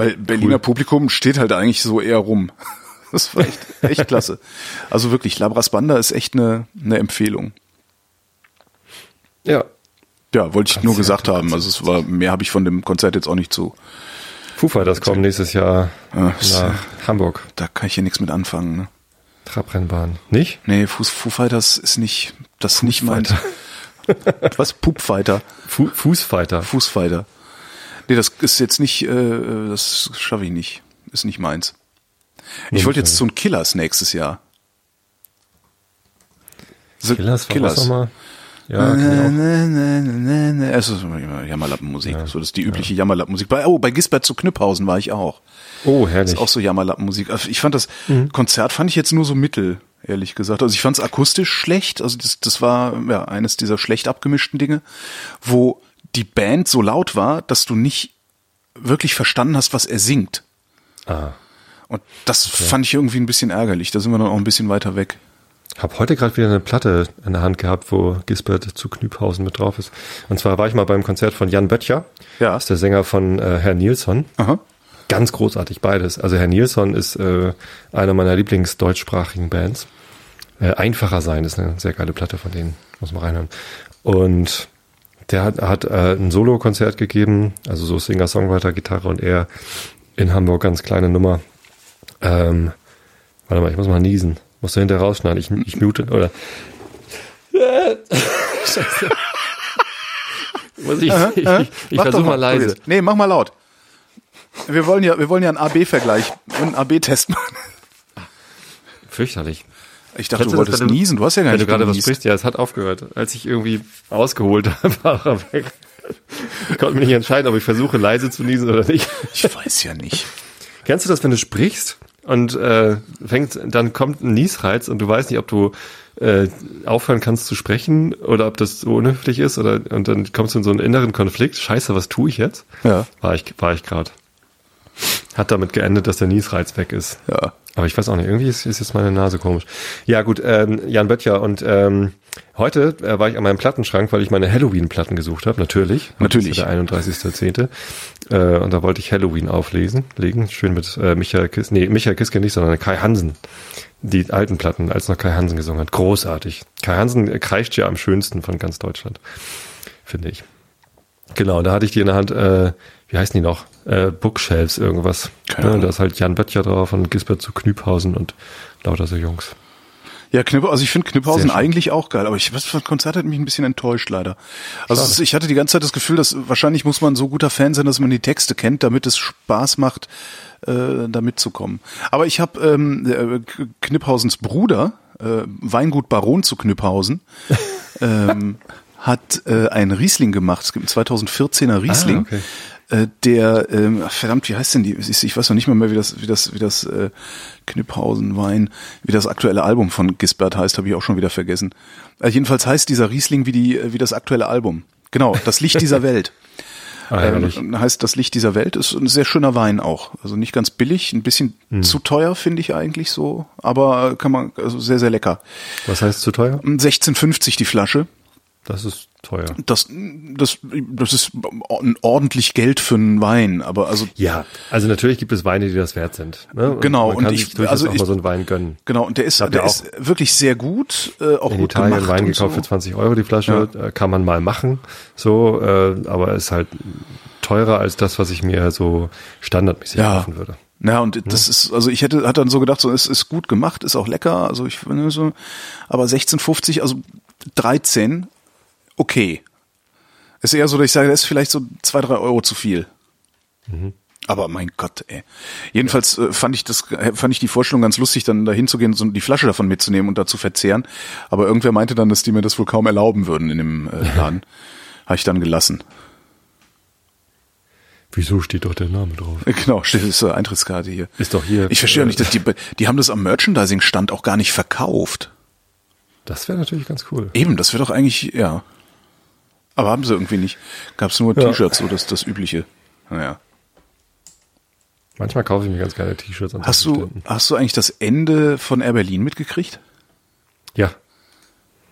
Weil Berliner Publikum steht halt eigentlich so eher rum. Das war echt, echt klasse. Also wirklich, Labras Banda ist echt eine, eine Empfehlung. Ja. Ja, wollte ich nur Konzert, gesagt haben. Also es war, mehr habe ich von dem Konzert jetzt auch nicht zu. Foo Fighters kommen nächstes Jahr Ah, ist- nach Hamburg. Da kann ich hier nichts mit anfangen. Ne? Trabrennbahn. Nicht? Nee, Fuß, Foo Fighters ist nicht, das ist nicht meins. Was? Poopfighter, Fu Fußfighter. Fußfighter. Nee, das ist jetzt nicht, äh, das schaffe ich nicht. Ist nicht meins. Ich wollte jetzt zu den Killers nächstes Jahr. The Killers, was nochmal? Ja, auch. nee, nee, nee, nee. Es ist Jammerlappenmusik. So, das ist die übliche Jammerlappenmusik. Bei, oh, bei Gisbert zu Knüpphausen war ich auch. Oh, Das herrlich. ist auch so Jammerlappenmusik. Also Ich fand das Mhm. Konzert fand ich jetzt nur so mittel, ehrlich gesagt. Also ich fand es akustisch schlecht. Also das, das war ja eines dieser schlecht abgemischten Dinge, wo die Band so laut war, dass du nicht wirklich verstanden hast, was er singt. Ah. Und das fand ich irgendwie ein bisschen ärgerlich. Da sind wir dann auch ein bisschen weiter weg. Hab heute gerade wieder eine Platte in der Hand gehabt, wo Gisbert zu Knüpphausen mit drauf ist. Und zwar war ich mal beim Konzert von Jan Böttcher. Ja. Das ist der Sänger von äh, Herr Nilsson. Aha. Ganz großartig beides. Also Herr Nilsson ist äh, eine meiner Lieblingsdeutschsprachigen Bands. Äh, Einfacher sein ist eine sehr geile Platte von denen, muss man reinhören. Und der hat, hat äh, ein Solo-Konzert gegeben, also so Singer-Songwriter, Gitarre und er in Hamburg, ganz kleine Nummer. Ähm, warte mal, ich muss mal niesen. Musst du hinterher rausschneiden. Ich, ich mute, oder? Scheiße. Muss ich, ich, ich, ich versuche mal leise. Nee, mach mal laut. Wir wollen ja, wir wollen ja einen AB-Vergleich, einen AB-Test machen. Fürchterlich. Ich dachte, Kennst du wolltest du- niesen. Du hast ja gar Wenn du nicht gerade was sprichst, ja, es hat aufgehört. Als ich irgendwie ausgeholt habe, war er weg. Ich konnte mich nicht entscheiden, ob ich versuche, leise zu niesen oder nicht. Ich weiß ja nicht. Kennst du das, wenn du sprichst und äh, fängt, dann kommt ein Niesreiz und du weißt nicht, ob du äh, aufhören kannst zu sprechen oder ob das so unhöflich ist oder und dann kommst du in so einen inneren Konflikt. Scheiße, was tue ich jetzt? Ja. War ich, war ich gerade. Hat damit geendet, dass der Niesreiz weg ist. Ja. Aber ich weiß auch nicht, irgendwie ist, ist jetzt meine Nase komisch. Ja gut, ähm, Jan Böttcher und ähm, heute äh, war ich an meinem Plattenschrank, weil ich meine Halloween-Platten gesucht habe, natürlich. Natürlich. Ja der 31.10. Äh, und da wollte ich Halloween auflesen, legen, schön mit äh, Michael Kiske, nee, Michael Kiske nicht, sondern Kai Hansen. Die alten Platten, als noch Kai Hansen gesungen hat. Großartig. Kai Hansen kreischt ja am schönsten von ganz Deutschland, finde ich. Genau, da hatte ich die in der Hand, äh, wie heißen die noch? Äh, Bookshelves, irgendwas. Keine Ahnung. da ist halt Jan Böttcher drauf und Gisbert zu Knüpphausen und lauter so Jungs. Ja, Knipp, also ich finde Knipphausen schön. eigentlich auch geil, aber ich, was für ein Konzert hat mich ein bisschen enttäuscht leider. Also es, ich hatte die ganze Zeit das Gefühl, dass wahrscheinlich muss man so guter Fan sein, dass man die Texte kennt, damit es Spaß macht, äh, da mitzukommen. Aber ich habe ähm, äh, K- Knipphausens Bruder, äh, Weingut Baron zu Knipphausen, ähm, hat äh, einen Riesling gemacht. Es gibt einen 2014er Riesling. Ah, okay. Äh, der, ähm, verdammt, wie heißt denn die? Ich weiß noch nicht mal mehr, wie das, wie das, wie das äh, Kniphausen Wein, wie das aktuelle Album von Gisbert heißt, habe ich auch schon wieder vergessen. Äh, jedenfalls heißt dieser Riesling wie die, wie das aktuelle Album. Genau, das Licht dieser Welt. Ah. Ähm, heißt das Licht dieser Welt ist ein sehr schöner Wein auch. Also nicht ganz billig, ein bisschen Hm. zu teuer finde ich eigentlich so, aber kann man also sehr sehr lecker. Was heißt zu teuer? 16,50 die Flasche. Das ist teuer. Das das das ist ordentlich Geld für einen Wein, aber also Ja, also natürlich gibt es Weine, die das wert sind. Ne? Genau, man und ich- durchaus also auch ich- mal so einen Wein gönnen. Genau, und der ist, der ist wirklich sehr gut, äh, auch In gut Italien gemacht Wein und gekauft so. für 20 Euro die Flasche, äh, kann man mal machen, so, äh, aber ist halt teurer als das, was ich mir so standardmäßig Ja. kaufen würde. Ja, und das ist, also ich hätte, hat dann so gedacht, so, es ist gut gemacht, ist auch lecker, also ich finde so, aber 16,50, also 13, okay. Ist eher so, dass ich sage, das ist vielleicht so zwei, drei Euro zu viel. Aber mein Gott, ey. Jedenfalls äh, fand ich das, äh, fand ich die Vorstellung ganz lustig, dann da hinzugehen, so die Flasche davon mitzunehmen und da zu verzehren. Aber irgendwer meinte dann, dass die mir das wohl kaum erlauben würden in dem äh, Laden. Habe ich dann gelassen. Wieso steht doch der Name drauf? Genau, steht ist äh, Eintrittskarte hier. Ist doch hier. Ich verstehe auch äh, nicht, dass die, die haben das am Merchandising-Stand auch gar nicht verkauft. Das wäre natürlich ganz cool. Eben, das wäre doch eigentlich, ja. Aber haben sie irgendwie nicht. Gab es nur Ja. T-Shirts, so das, das übliche. Naja. Manchmal kaufe ich mir ganz gerne T-Shirts Hast du, Ständen. hast du eigentlich das Ende von Air Berlin mitgekriegt? Ja,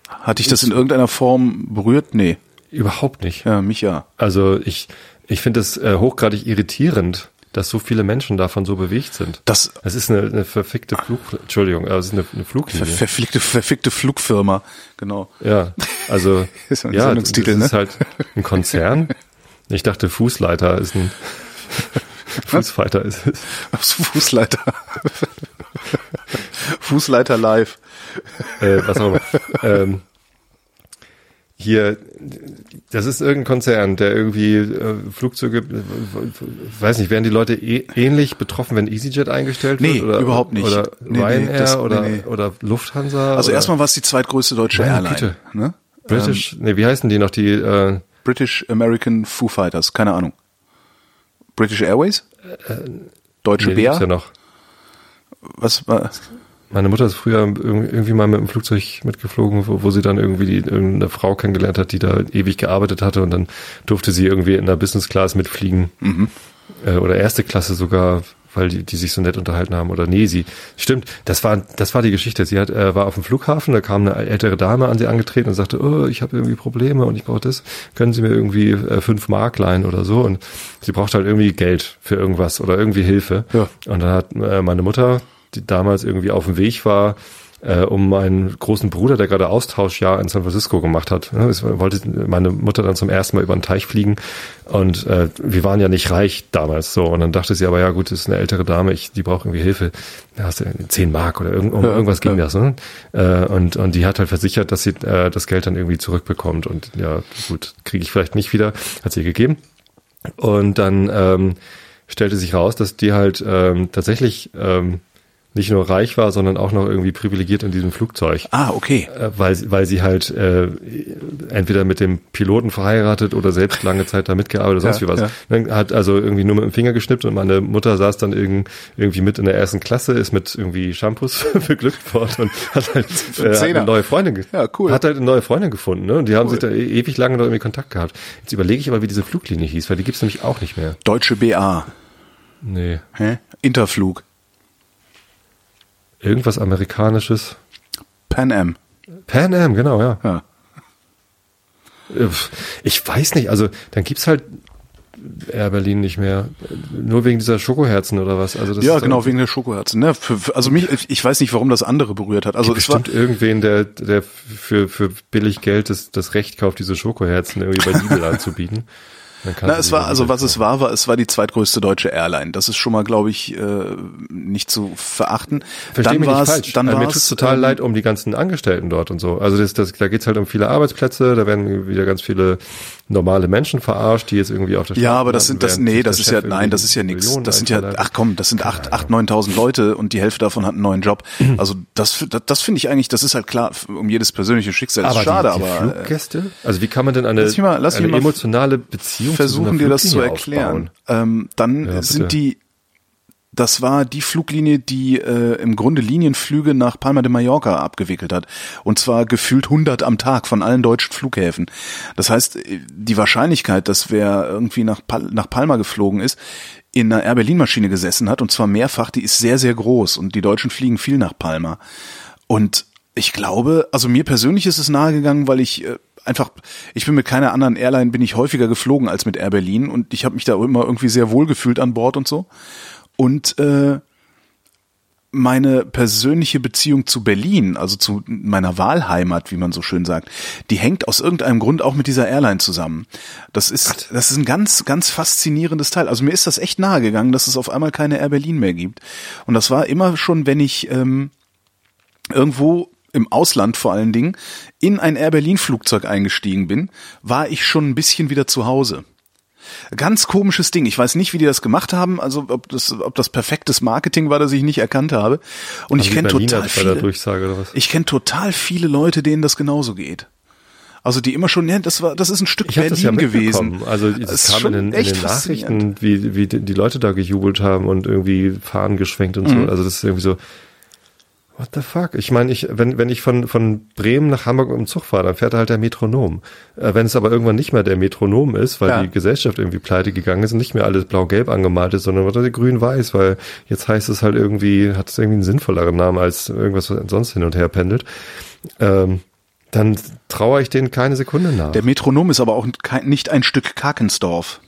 Hatte ich das in irgendeiner Form berührt? Nee. überhaupt nicht. Ja, mich ja. Also ich, ich finde es äh, hochgradig irritierend, dass so viele Menschen davon so bewegt sind. Das Es ist eine, eine verfickte Flug, Entschuldigung, es ist eine, eine ver Fluglinie. verfickte, verfickte Flugfirma. Genau. Ja, also Ist ein ja, das Sendungstitel, ist ne? halt ein Konzern. Ich dachte, Fußleiter ist ein Fußfighter ist es. Fußleiter. Fußleiter live. Äh, was auch immer. ähm, hier, das ist irgendein Konzern, der irgendwie äh, Flugzeuge, äh, weiß nicht, werden die Leute eh, ähnlich betroffen, wenn EasyJet eingestellt Nee, wird? Oder, überhaupt nicht. Oder Nee, nee, Ryanair das- nee, oder, nee. oder Lufthansa? Also oder erstmal war es die zweitgrößte deutsche Meine Airline. Güte. Ne? British, nee, wie heißen die noch, die, äh, British American Foo Fighters, keine Ahnung. British Airways? Deutsche nee, die gibt's Bär? ja noch. Was war? Meine Mutter ist früher irg- irgendwie mal mit dem Flugzeug mitgeflogen, wo, wo sie dann irgendwie die, irgendeine Frau kennengelernt hat, die da ewig gearbeitet hatte und dann durfte sie irgendwie in der Business Class mitfliegen. Äh, oder erste Klasse sogar, weil die, die sich so nett unterhalten haben. Oder nee, sie, stimmt, das war, das war die Geschichte. Sie hat, äh, war auf dem Flughafen, da kam eine ältere Dame an sie angetreten und sagte, oh, ich habe irgendwie Probleme und ich brauche das. Können Sie mir irgendwie äh, fünf Mark leihen oder so? Und sie braucht halt irgendwie Geld für irgendwas oder irgendwie Hilfe. Ja. Und dann hat äh, meine Mutter, die damals irgendwie auf dem Weg war, äh, um meinen großen Bruder, der gerade Austauschjahr in San Francisco gemacht hat. Ja, es wollte meine Mutter dann zum ersten Mal über den Teich fliegen und äh, wir waren ja nicht reich damals so und dann dachte sie aber ja gut, das ist eine ältere Dame, ich die braucht irgendwie Hilfe. Da hast du 10 Mark oder irgend, um Ja, irgendwas ging ja. das, ne? Äh, und und die hat halt versichert, dass sie äh, das Geld dann irgendwie zurückbekommt und ja gut, kriege ich vielleicht nicht wieder, hat sie ihr gegeben. Und dann ähm, stellte sich raus, dass die halt ähm, tatsächlich ähm, nicht nur reich war, sondern auch noch irgendwie privilegiert in diesem Flugzeug. Ah, okay. Äh, weil, sie- weil sie halt äh, entweder mit dem Piloten verheiratet oder selbst lange Zeit da mitgearbeitet oder sonst Ja, wie was. ja. Dann hat also irgendwie nur mit dem Finger geschnippt und meine Mutter saß dann irgend, irgendwie mit in der ersten Klasse, ist mit irgendwie Shampoos beglückt worden und hat halt äh, hat eine neue Freundin Ja, cool. hat halt eine neue Freundin gefunden, ne? Und die haben Cool. sich da e ewig lange noch irgendwie Kontakt gehabt. Jetzt überlege ich aber, wie diese Fluglinie hieß, weil die gibt's nämlich auch nicht mehr. Deutsche BA. Nee. Hä? Interflug. Irgendwas Amerikanisches. Pan Am. Pan Am, genau, ja. Ja. Äh, Ich weiß nicht, also dann gibt's halt Air Berlin nicht mehr. Nur wegen dieser Schokoherzen oder was? Also das Ja, genau, wegen der Schokoherzen. Ne? Für, für, also mich, ich weiß nicht, warum das andere berührt hat. Also es war, bestimmt irgendwen, der, der für, für billig Geld das, das Recht kauft, diese Schokoherzen irgendwie bei Lidl anzubieten. Na, es war, also was es war, war, es war die zweitgrößte deutsche Airline. Das ist schon mal, glaube ich, äh, nicht zu verachten. Versteh dann mich war nicht es, falsch. dann also mir tut's total ähm, leid um die ganzen Angestellten dort und so. Also das, das, da geht's halt um viele Arbeitsplätze, da werden wieder ganz viele normale Menschen verarscht, die jetzt irgendwie auf der Ja, Straße aber das sind das nee, das ist ja nein, das ist ja nichts. Das sind ja ach komm, das sind acht, acht, neuntausend Leute und die Hälfte davon hat einen neuen Job. Also das das, das finde ich eigentlich, das ist halt klar um jedes persönliche Schicksal. Das aber ist schade, die, die aber äh, Fluggäste? Also wie kann man denn eine, Lass mich mal- lass mich eine mal emotionale Beziehung zu versuchen dir das zu erklären. Ähm, dann Ja, sind die, das war die Fluglinie, die äh, im Grunde Linienflüge nach Palma de Mallorca abgewickelt hat. Und zwar gefühlt 100 am Tag von allen deutschen Flughäfen. Das heißt, äh, die Wahrscheinlichkeit, dass wer irgendwie nach, Pal nach Palma geflogen ist, in einer Air Berlin Maschine gesessen hat, und zwar mehrfach, die ist sehr, sehr groß. Und die Deutschen fliegen viel nach Palma. Und ich glaube, also mir persönlich ist es nahegegangen, weil ich äh, einfach, ich bin mit keiner anderen Airline, bin ich häufiger geflogen als mit Air Berlin und ich habe mich da immer irgendwie sehr wohl gefühlt an Bord und so. Und äh, meine persönliche Beziehung zu Berlin, also zu meiner Wahlheimat, wie man so schön sagt, die hängt aus irgendeinem Grund auch mit dieser Airline zusammen. Das ist, das ist ein ganz, ganz faszinierendes Teil. Also mir ist das echt nahe gegangen, dass es auf einmal keine Air Berlin mehr gibt. Und das war immer schon, wenn ich ähm, irgendwo im Ausland vor allen Dingen in ein Air Berlin Flugzeug eingestiegen bin, war ich schon ein bisschen wieder zu Hause. Ganz komisches Ding. Ich weiß nicht, wie die das gemacht haben, also ob das, ob das perfektes Marketing war, das ich nicht erkannt habe. Und ich Also wie kenne total viele, ich kenne total viele Leute, denen das genauso geht. Also die immer schon, ja, das war, das ist ein Stück Ich Berlin ja gewesen. Also Das es kam in den, in echt den. Nachrichten, wie, wie die die Leute da gejubelt haben und irgendwie Fahnen geschwenkt und Mhm. so. Also das ist irgendwie so, what the fuck? Ich meine, ich, wenn, wenn ich von, von Bremen nach Hamburg mit dem Zug fahre, dann fährt halt der Metronom. Äh, wenn es aber irgendwann nicht mehr der Metronom ist, weil Ja. die Gesellschaft irgendwie pleite gegangen ist und nicht mehr alles blau-gelb angemalt ist, sondern was grün-weiß, weil jetzt heißt es halt irgendwie, hat es irgendwie einen sinnvolleren Namen als irgendwas, was sonst hin und her pendelt. Ähm, dann traue ich denen keine Sekunde nach. Der Metronom ist aber auch kein, nicht ein Stück Kakensdorf.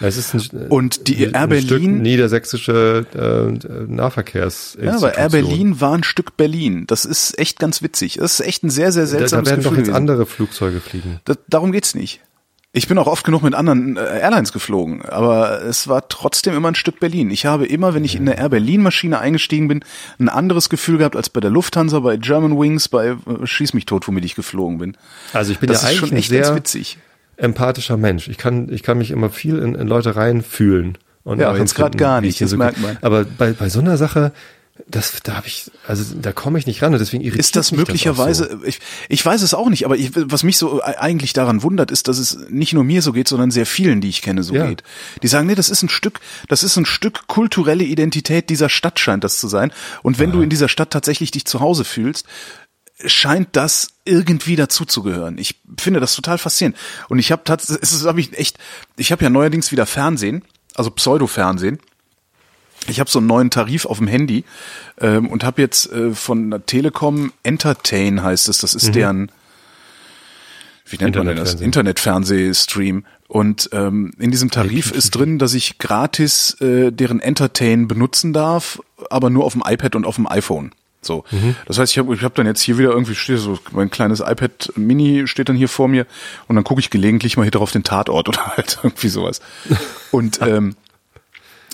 Es ist ein, Und die ein Air Stück Berlin- niedersächische äh, Nahverkehrsinstitution. Ja, aber Air Berlin war ein Stück Berlin. Das ist echt ganz witzig. Das ist echt ein sehr, sehr da, da seltsames werden doch Gefühl jetzt gewesen. andere Flugzeuge fliegen. Das, darum geht's nicht. Ich bin auch oft genug mit anderen äh, Airlines geflogen, aber es war trotzdem immer ein Stück Berlin. Ich habe immer, wenn ich in eine Air Berlin Maschine eingestiegen bin, ein anderes Gefühl gehabt als bei der Lufthansa, bei German Wings, bei äh, Schieß mich tot, womit ich geflogen bin. Also ich bin Das ja ist eigentlich schon echt ganz sehr witzig. Empathischer Mensch. Ich kann, ich kann mich immer viel in, in Leute reinfühlen. Und Ja, jetzt hinfinden, gar nicht, das merkt man. Aber bei, bei so einer Sache, das, da habe ich, also da komme ich nicht ran und deswegen irritiert Ist das möglicherweise, auch so. ich, ich weiß es auch nicht, aber ich, was mich so eigentlich daran wundert, ist, dass es nicht nur mir so geht, sondern sehr vielen, die ich kenne, so Ja. geht. Die sagen, nee, das ist ein Stück, das ist ein Stück kulturelle Identität dieser Stadt scheint das zu sein. Und wenn du in dieser Stadt tatsächlich dich zu Hause fühlst, scheint das irgendwie dazuzugehören. Ich finde das total faszinierend. Und ich habe tatsächlich, es ist hab ich echt, ich habe ja neuerdings wieder Fernsehen, also Pseudo-Fernsehen. Ich habe so einen neuen Tarif auf dem Handy ähm, und habe jetzt äh, von der Telekom Entertain heißt es, das ist deren wie nennt man denn das? Internetfernsehstream. Und ähm, in diesem Tarif ist drin, dass ich gratis äh, deren Entertain benutzen darf, aber nur auf dem iPad und auf dem iPhone. So. Das heißt, ich habe ich hab dann jetzt hier wieder irgendwie steht so mein kleines iPad Mini steht dann hier vor mir und dann gucke ich gelegentlich mal hier drauf den Tatort oder halt irgendwie sowas. Und ähm,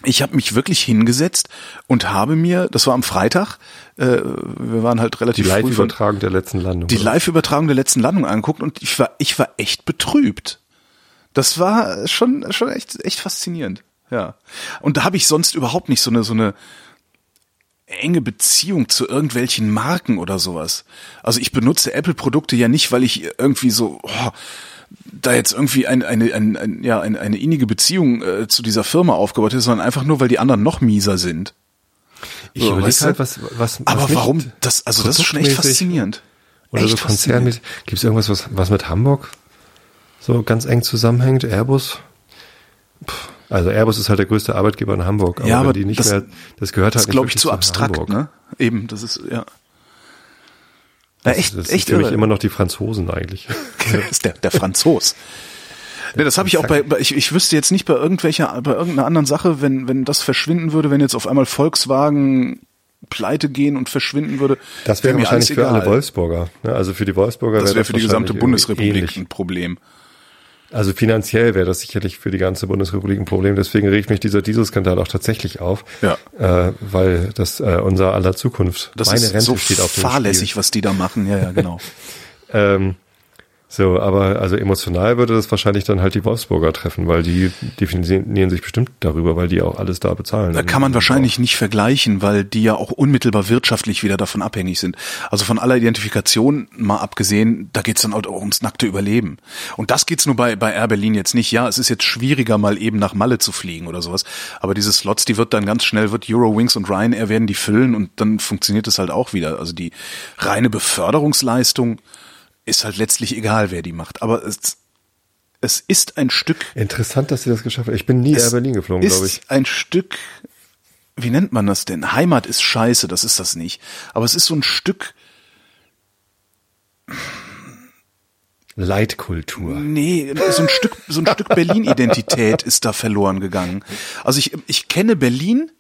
ich habe mich wirklich hingesetzt und habe mir, das war am Freitag, äh, wir waren halt Die relativ früh von- Live-Übertragung der letzten Landung. die? Live-Übertragung der letzten Landung angeguckt und ich war, ich war echt betrübt. Das war schon, schon echt, echt faszinierend. Ja. Und da habe ich sonst überhaupt nicht so eine, so eine enge Beziehung zu irgendwelchen Marken oder sowas. Also ich benutze Apple-Produkte ja nicht, weil ich irgendwie so, oh, da jetzt irgendwie ein, eine, ein, ein, ja, eine, eine innige Beziehung äh, zu dieser Firma aufgebaut ist, sondern einfach nur, weil die anderen noch mieser sind. Ich So, überlege halt, was, was, was Aber warum das, also das ist schon echt faszinierend. Oder echt so konzernmäßig. Gibt es irgendwas, was, was mit Hamburg so ganz eng zusammenhängt? Airbus? Puh, Also Airbus ist halt der größte Arbeitgeber in Hamburg. Aber Ja, aber die nicht das- mehr, das gehört halt Das glaube ich, zu abstrakt, Hamburg. ne? Eben, das ist, ja. Ja, Das, echt, das echt sind für mich immer noch die Franzosen eigentlich. Das ist der, der Franzos. Ne, das habe ich auch bei, bei ich, ich wüsste jetzt nicht bei irgendwelcher, bei irgendeiner anderen Sache, wenn, wenn das verschwinden würde, wenn jetzt auf einmal Volkswagen pleite gehen und verschwinden würde. Das wäre mir wahrscheinlich für alle. Wolfsburger. Ne? Also für die Wolfsburger Das wäre wäre für die gesamte Bundesrepublik irgendwie ein Problem. Also finanziell wäre das sicherlich für die ganze Bundesrepublik ein Problem. Deswegen regt mich dieser Dieselskandal auch tatsächlich auf, Ja. äh, weil das äh, unser aller Zukunft, Das meine ist Rente so steht auf dem fahrlässig, Spiel. was die da machen. Ja, ja, genau. Ähm, so, aber also emotional würde das wahrscheinlich dann halt die Wolfsburger treffen, weil die definieren sich bestimmt darüber, weil die auch alles da bezahlen. Da kann man wahrscheinlich nicht vergleichen, weil die ja auch unmittelbar wirtschaftlich wieder davon abhängig sind. Also von aller Identifikation mal abgesehen, da geht's dann auch ums nackte Überleben. Und das geht's nur bei, bei Air Berlin jetzt nicht. Ja, es ist jetzt schwieriger, mal eben nach Malle zu fliegen oder sowas. Aber diese Slots, die wird dann ganz schnell, wird Eurowings und Ryanair werden die füllen und dann funktioniert es halt auch wieder. Also die reine Beförderungsleistung ist halt letztlich egal, wer die macht. Aber es, es ist ein Stück Interessant, dass sie das geschafft haben. Ich bin nie Air Berlin geflogen, ist glaube ich. ein Stück, wie nennt man das denn? Heimat ist scheiße, das ist das nicht. Aber es ist so ein Stück, Leitkultur. nee, so ein Stück, so ein Stück Berlin-Identität ist da verloren gegangen. Also ich, ich kenne Berlin,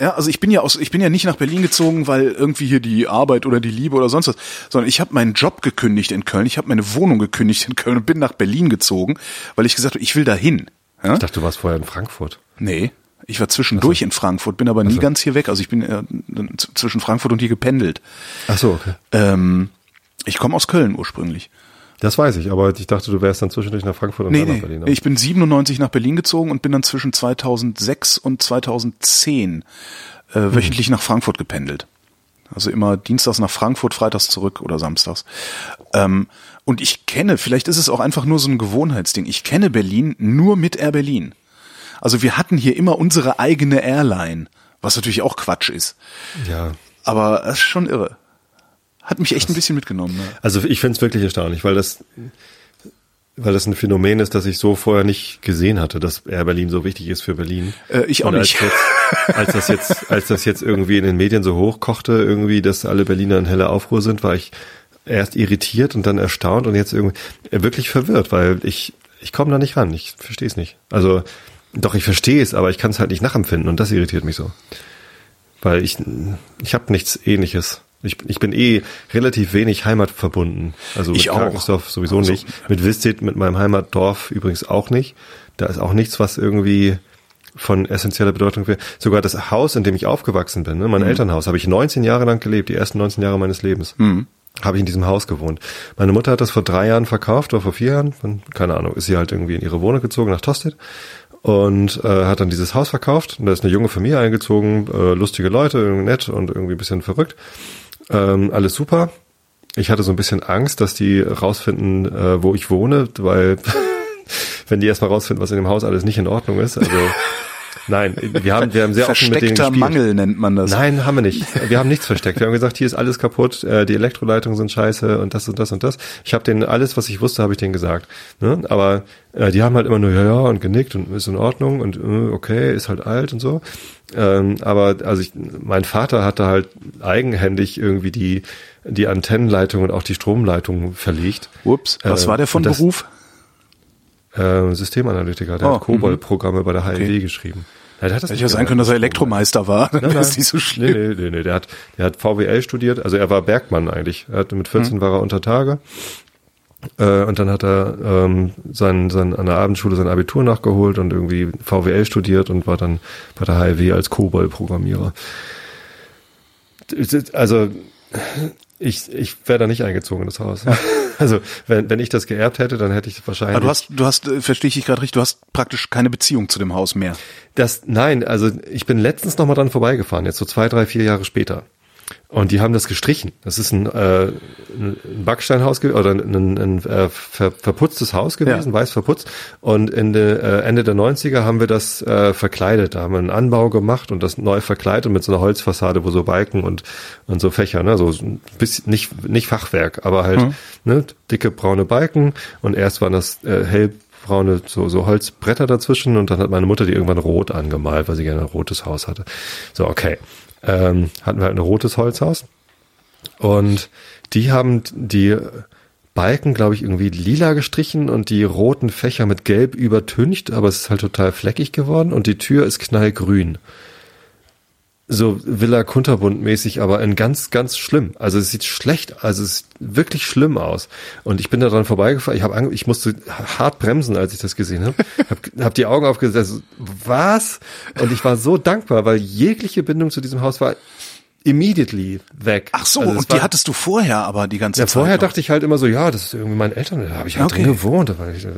ja, also ich bin ja aus, ich bin ja nicht nach Berlin gezogen, weil irgendwie hier die Arbeit oder die Liebe oder sonst was, sondern ich habe meinen Job gekündigt in Köln, ich habe meine Wohnung gekündigt in Köln und bin nach Berlin gezogen, weil ich gesagt habe, ich will dahin. Ja? Ich dachte, du warst vorher in Frankfurt. Nee, ich war zwischendurch in Frankfurt, bin aber nie ganz hier weg. Also ich bin äh, zwischen Frankfurt und hier gependelt. Ach so, okay. Ähm, ich komme aus Köln ursprünglich. Das weiß ich, aber ich dachte, du wärst dann zwischendurch nach Frankfurt und Nee, dann nach nee. Berlin. Ich bin 97 nach Berlin gezogen und bin dann zwischen 2006 und 2010 äh, wöchentlich nach Frankfurt gependelt. Also immer dienstags nach Frankfurt, freitags zurück oder samstags. Ähm, und ich kenne, vielleicht ist es auch einfach nur so ein Gewohnheitsding, ich kenne Berlin nur mit Air Berlin. Also wir hatten hier immer unsere eigene Airline, was natürlich auch Quatsch ist. ja. Aber das ist schon irre. Hat mich echt ein bisschen mitgenommen. Ne? Also ich finde es wirklich erstaunlich, weil das, weil das ein Phänomen ist, das ich so vorher nicht gesehen hatte, dass Air Berlin so wichtig ist für Berlin. Äh, ich auch Und als nicht. Jetzt, als das jetzt, als das jetzt irgendwie in den Medien so hochkochte, irgendwie, dass alle Berliner in heller Aufruhr sind, war ich erst irritiert und dann erstaunt und jetzt irgendwie äh, wirklich verwirrt, weil ich, ich komme da nicht ran. Ich verstehe es nicht. Also doch, ich verstehe es, aber ich kann es halt nicht nachempfinden und das irritiert mich so. Weil ich, ich habe nichts ähnliches. Ich, ich bin eh relativ wenig heimatverbunden. Also Ich mit auch. Karkensdorf sowieso Also, nicht. Mit Vistit, mit meinem Heimatdorf übrigens auch nicht. Da ist auch nichts, was irgendwie von essentieller Bedeutung wäre. Sogar das Haus, in dem ich aufgewachsen bin, ne, Mhm. mein Elternhaus, habe ich 19 Jahre lang gelebt, die ersten 19 Jahre meines Lebens. Mhm. Habe ich in diesem Haus gewohnt. Meine Mutter hat das vor drei Jahren verkauft oder vor vier Jahren, Von- keine Ahnung, ist sie halt irgendwie in ihre Wohnung gezogen nach Tosted und äh, hat dann dieses Haus verkauft. Und da ist eine junge Familie eingezogen, äh, lustige Leute, nett und irgendwie ein bisschen verrückt. Ähm, alles super. Ich hatte so ein bisschen Angst, dass die rausfinden, äh, wo ich wohne, weil wenn die erstmal rausfinden, was in dem Haus alles nicht in Ordnung ist. Also nein, wir haben, wir haben sehr offen mit denen Versteckter gespielt. Mangel nennt man das. Nein, haben wir nicht. Wir haben nichts versteckt. Wir haben gesagt, hier ist alles kaputt, äh, die Elektroleitungen sind scheiße und das und das und das. Ich habe denen alles, was ich wusste, habe ich denen gesagt. Ne? Aber äh, die haben halt immer nur ja ja und genickt und ist in Ordnung und äh, okay, ist halt alt und so. Ähm, aber also ich, mein Vater hatte halt eigenhändig irgendwie die die Antennenleitung und auch die Stromleitung verlegt. Ups, was Äh, war der von das- Beruf? Äh, Systemanalytiker, der Oh, hat COBOL-Programme bei der HLW Okay. geschrieben. Ja, der hat das Hätte ja sein können, dass er Elektromeister war. Nein, wäre es nein. nicht so schlimm. Nee, nee, nee, nee. Der hat, der hat VWL studiert, also er war Bergmann eigentlich. Er hatte mit 14 Hm. war er unter Tage. Äh, und dann hat er ähm, sein, sein, an der Abendschule sein Abitur nachgeholt und irgendwie VWL studiert und war dann bei der HLW als COBOL-Programmierer. Also ich, ich wäre da nicht eingezogen in das Haus. Also wenn, wenn ich das geerbt hätte, dann hätte ich wahrscheinlich. Aber du hast, du hast, äh, verstehe ich dich gerade richtig, du hast praktisch keine Beziehung zu dem Haus mehr. Das, nein, also ich bin letztens noch mal dran vorbeigefahren, jetzt so zwei, drei, vier Jahre später. Und die haben das gestrichen. Das ist ein, äh, ein Backsteinhaus oder ein, ein, ein äh, ver, verputztes Haus gewesen, Ja. weiß verputzt. Und Ende, äh, Ende der 90er haben wir das äh, verkleidet. Da haben wir einen Anbau gemacht und das neu verkleidet mit so einer Holzfassade, wo so Balken und, und so Fächer, ne, so ein bisschen, nicht, nicht Fachwerk, aber halt Mhm. ne, dicke braune Balken. Und erst waren das äh, hellbraune so, so Holzbretter dazwischen und dann hat meine Mutter die irgendwann rot angemalt, weil sie gerne ein rotes Haus hatte. So, okay. Ähm, hatten wir halt ein rotes Holzhaus. Und die haben die Balken, glaube ich, irgendwie lila gestrichen und die roten Fächer mit gelb übertüncht, aber es ist halt total fleckig geworden und die Tür ist knallgrün. So Villa Kunterbund mäßig, aber in ganz, ganz schlimm. Also es sieht schlecht, also es sieht wirklich schlimm aus. Und ich bin da dran vorbeigefahren. Ich habe, ich musste hart bremsen, als ich das gesehen habe. Hab, hab die Augen aufgesetzt. Was? Und ich war so dankbar, weil jegliche Bindung zu diesem Haus war immediately weg. Ach so, also und die hattest du vorher aber die ganze ja, Zeit. Vorher noch. dachte ich halt immer so, ja, das ist irgendwie meine Eltern, da habe ich halt okay. drin gewohnt, da war ich, äh,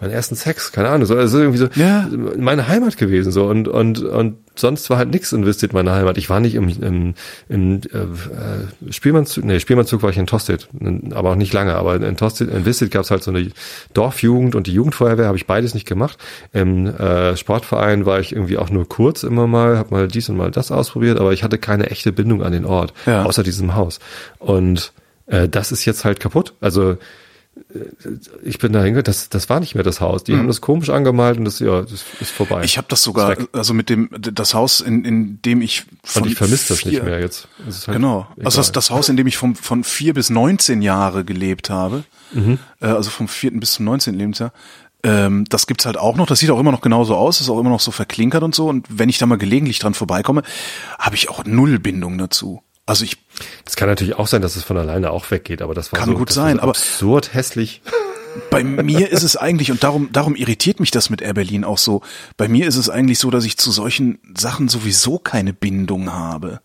meinen ersten Sex, keine Ahnung, so, also irgendwie so ja. meine Heimat gewesen so und und und sonst war halt nichts in Vistit meine Heimat. Ich war nicht im, im, im äh, Spielmannzug, nee, Spielmannzug war ich in Tosted, aber auch nicht lange, aber in Tosted, in Vistit gab es halt so eine Dorfjugend und die Jugendfeuerwehr, habe ich beides nicht gemacht. Im äh, Sportverein war ich irgendwie auch nur kurz immer mal, habe mal dies und mal das ausprobiert, aber ich hatte keine echte Bindung an den Ort, ja. außer diesem Haus. Und äh, das ist jetzt halt kaputt. Also ich bin da hingegangen, das, das war nicht mehr das Haus. Die mhm. haben das komisch angemalt und das, ja, das ist vorbei. Ich habe das sogar, also mit dem, das Haus, in, in dem ich von Und ich vermisse das nicht mehr jetzt. Halt genau. Egal. Also das, das Haus, in dem ich vom, von vier bis neunzehn Jahre gelebt habe, mhm. äh, also vom vierten bis zum neunzehnten Lebensjahr, ähm, das gibt's halt auch noch. Das sieht auch immer noch genauso aus, ist auch immer noch so verklinkert und so. Und wenn ich da mal gelegentlich dran vorbeikomme, habe ich auch null Bindung dazu. Also ich. Das kann natürlich auch sein, dass es von alleine auch weggeht, aber das war kann so, gut sein, aber absurd hässlich. Bei mir ist es eigentlich und darum darum irritiert mich das mit Air Berlin auch so. Bei mir ist es eigentlich so, dass ich zu solchen Sachen sowieso keine Bindung habe.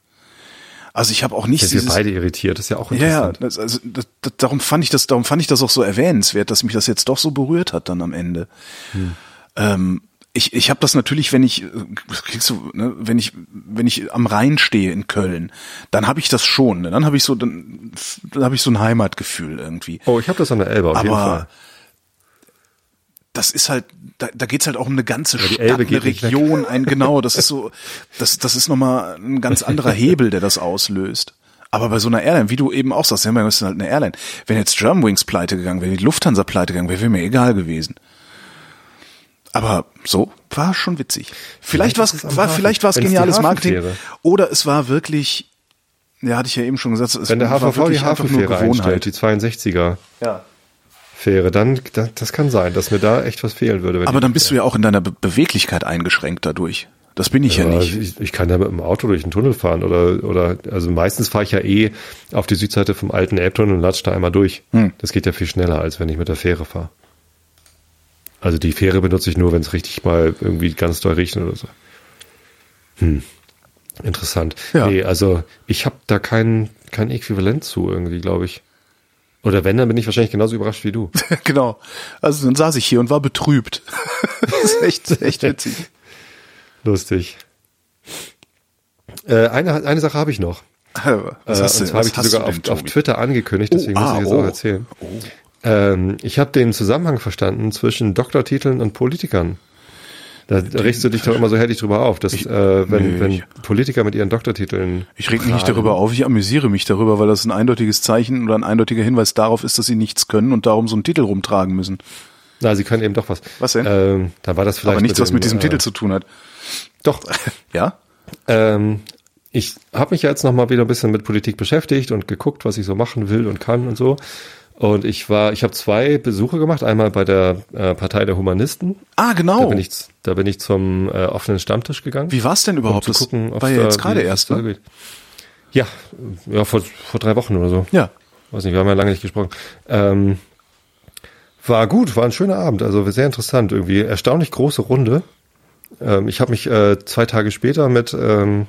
Also ich habe auch nicht. Das ist beide irritiert, das ist ja auch interessant. Ja, das, also das, das, darum fand ich das, darum fand ich das auch so erwähnenswert, dass mich das jetzt doch so berührt hat dann am Ende. Hm. Ähm, ich, ich habe das natürlich, wenn ich, kriegst du, ne, wenn ich, wenn ich am Rhein stehe in Köln, dann habe ich das schon. Ne? Dann habe ich so, dann, dann habe ich so ein Heimatgefühl irgendwie. Oh, ich habe das an der Elbe auf Aber jeden Fall. Das ist halt, da, da geht's halt auch um eine ganze ja, Stadt, eine Region, ein genau. Das ist so, das, das ist nochmal ein ganz anderer Hebel, der das auslöst. Aber bei so einer Airline, wie du eben auch sagst, ja, wir ist halt eine Airline. Wenn jetzt Germanwings pleite gegangen wäre, die Lufthansa pleite gegangen wäre, wäre mir egal gewesen. Aber so war schon witzig. Vielleicht, vielleicht war es vielleicht war es geniales Marketing oder es war wirklich ja, hatte ich ja eben schon gesagt, es Wenn der HVV die Hafenfähre einstellt, die 62er. Ja. Fähre, dann das kann sein, dass mir da echt was fehlen würde. Aber dann bist du ja auch in deiner Be Beweglichkeit eingeschränkt dadurch. Das bin ich ja, ja nicht. Ich, ich, kann ja mit dem Auto durch den Tunnel fahren oder oder also meistens fahre ich ja eh auf die Südseite vom alten Elbtunnel und latsche da einmal durch. Hm. Das geht ja viel schneller, als wenn ich mit der Fähre fahre. Also die Fähre benutze ich nur, wenn es richtig mal irgendwie ganz doll riecht oder so. Hm. Interessant. Ja. Nee, also ich habe da kein, kein Äquivalent zu irgendwie, glaube ich. Oder wenn, dann bin ich wahrscheinlich genauso überrascht wie du. genau. Also dann saß ich hier und war betrübt. das ist echt, echt witzig. Lustig. Äh, eine, eine Sache habe ich noch. Was äh, hast du, und zwar habe ich die sogar auf, auf, Twitter angekündigt, deswegen oh, ah, muss ich jetzt oh. auch erzählen. Oh. Ähm, ich habe den Zusammenhang verstanden zwischen Doktortiteln und Politikern. Da regst du dich doch immer so herrlich drüber auf, dass ich, äh, wenn, nee, wenn Politiker mit ihren Doktortiteln. Ich reg mich nicht darüber auf, ich amüsiere mich darüber, weil das ein eindeutiges Zeichen oder ein eindeutiger Hinweis darauf ist, dass sie nichts können und darum so einen Titel rumtragen müssen. Na, sie können eben doch was. Was denn? Ähm, da war das vielleicht. Aber nichts, mit was mit diesem äh, Titel zu tun hat. Doch. ja? Ähm, ich habe mich ja jetzt noch mal wieder ein bisschen mit Politik beschäftigt und geguckt, was ich so machen will und kann und so. Und ich war, ich habe zwei Besuche gemacht. Einmal bei der äh, Partei der Humanisten. Ah, genau. Da bin ich, da bin ich zum äh, offenen Stammtisch gegangen. Wie war es denn überhaupt? Um zu gucken, war ja jetzt gerade erst. Ne? Ja, ja vor, vor drei Wochen oder so. Ja. Weiß nicht, wir haben ja lange nicht gesprochen. Ähm, war gut, war ein schöner Abend, also sehr interessant irgendwie. Erstaunlich große Runde. Ähm, ich habe mich äh, zwei Tage später mit ähm,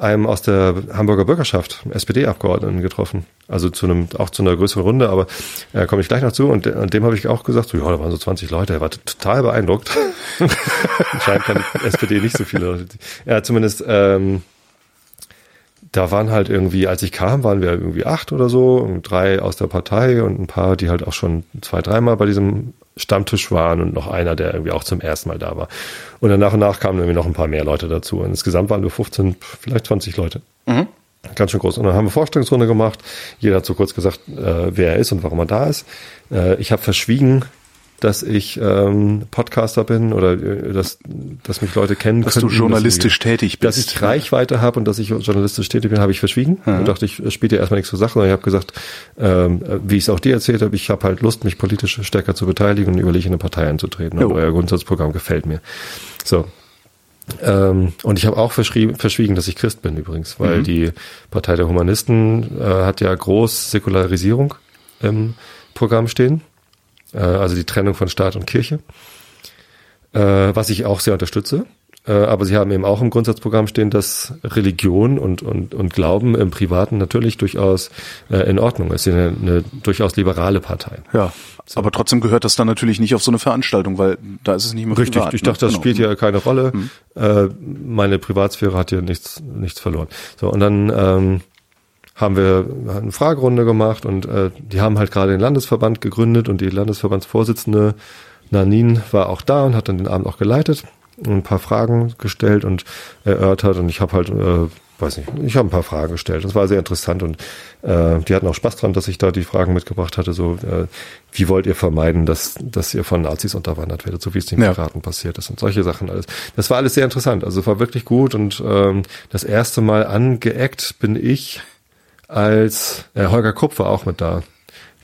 einem aus der Hamburger Bürgerschaft, SPD-Abgeordneten getroffen. Also zu einem, auch zu einer größeren Runde, aber äh, komme ich gleich noch zu. Und an dem habe ich auch gesagt, so, ja, da waren so 20 Leute. Er war total beeindruckt. Scheint kann SPD nicht so viele Leute. Ja, zumindest ähm, da waren halt irgendwie, als ich kam, waren wir irgendwie acht oder so, und drei aus der Partei und ein paar, die halt auch schon zwei, dreimal bei diesem Stammtisch waren und noch einer, der irgendwie auch zum ersten Mal da war. Und dann nach und nach kamen irgendwie noch ein paar mehr Leute dazu. Und insgesamt waren wir 15, vielleicht 20 Leute. Mhm. Ganz schön groß. Und dann haben wir Vorstellungsrunde gemacht. Jeder hat so kurz gesagt, äh, wer er ist und warum er da ist. Äh, ich habe verschwiegen, dass ich ähm, Podcaster bin oder äh, dass, dass mich Leute kennen dass könnten. du journalistisch dass ich, tätig bist. Dass ich Reichweite habe und dass ich journalistisch tätig bin, habe ich verschwiegen. Ja. Und dachte, ich spiele dir erstmal nichts zur Sache, sondern ich habe gesagt, ähm, wie ich es auch dir erzählt habe, ich habe halt Lust, mich politisch stärker zu beteiligen und überlege, in eine Partei einzutreten. Und euer Grundsatzprogramm gefällt mir. So. Ähm, und ich habe auch verschwiegen, dass ich Christ bin übrigens, weil mhm. die Partei der Humanisten äh, hat ja groß Säkularisierung im Programm stehen, also die Trennung von Staat und Kirche, äh, was ich auch sehr unterstütze. Äh, aber sie haben eben auch im Grundsatzprogramm stehen, dass Religion und, und, und Glauben im Privaten natürlich durchaus äh, in Ordnung ist. Sie sind eine, eine durchaus liberale Partei. Ja, aber trotzdem gehört das dann natürlich nicht auf so eine Veranstaltung, weil da ist es nicht mehr Richtig, privat, ich dachte, das genau. spielt ja keine Rolle. Hm. Äh, meine Privatsphäre hat hier nichts, nichts verloren. So, und dann ähm, haben wir eine Fragerunde gemacht und äh, die haben halt gerade den Landesverband gegründet und die Landesverbandsvorsitzende Nanin war auch da und hat dann den Abend auch geleitet ein paar Fragen gestellt und erörtert und ich habe halt, äh, weiß nicht, ich habe ein paar Fragen gestellt. Das war sehr interessant und äh, die hatten auch Spaß dran, dass ich da die Fragen mitgebracht hatte. So, äh, wie wollt ihr vermeiden, dass, dass ihr von Nazis unterwandert werdet, so wie es den ja. Piraten passiert ist und solche Sachen alles. Das war alles sehr interessant. Also es war wirklich gut und ähm, das erste Mal angeeckt bin ich als äh, Holger Krupp war auch mit da.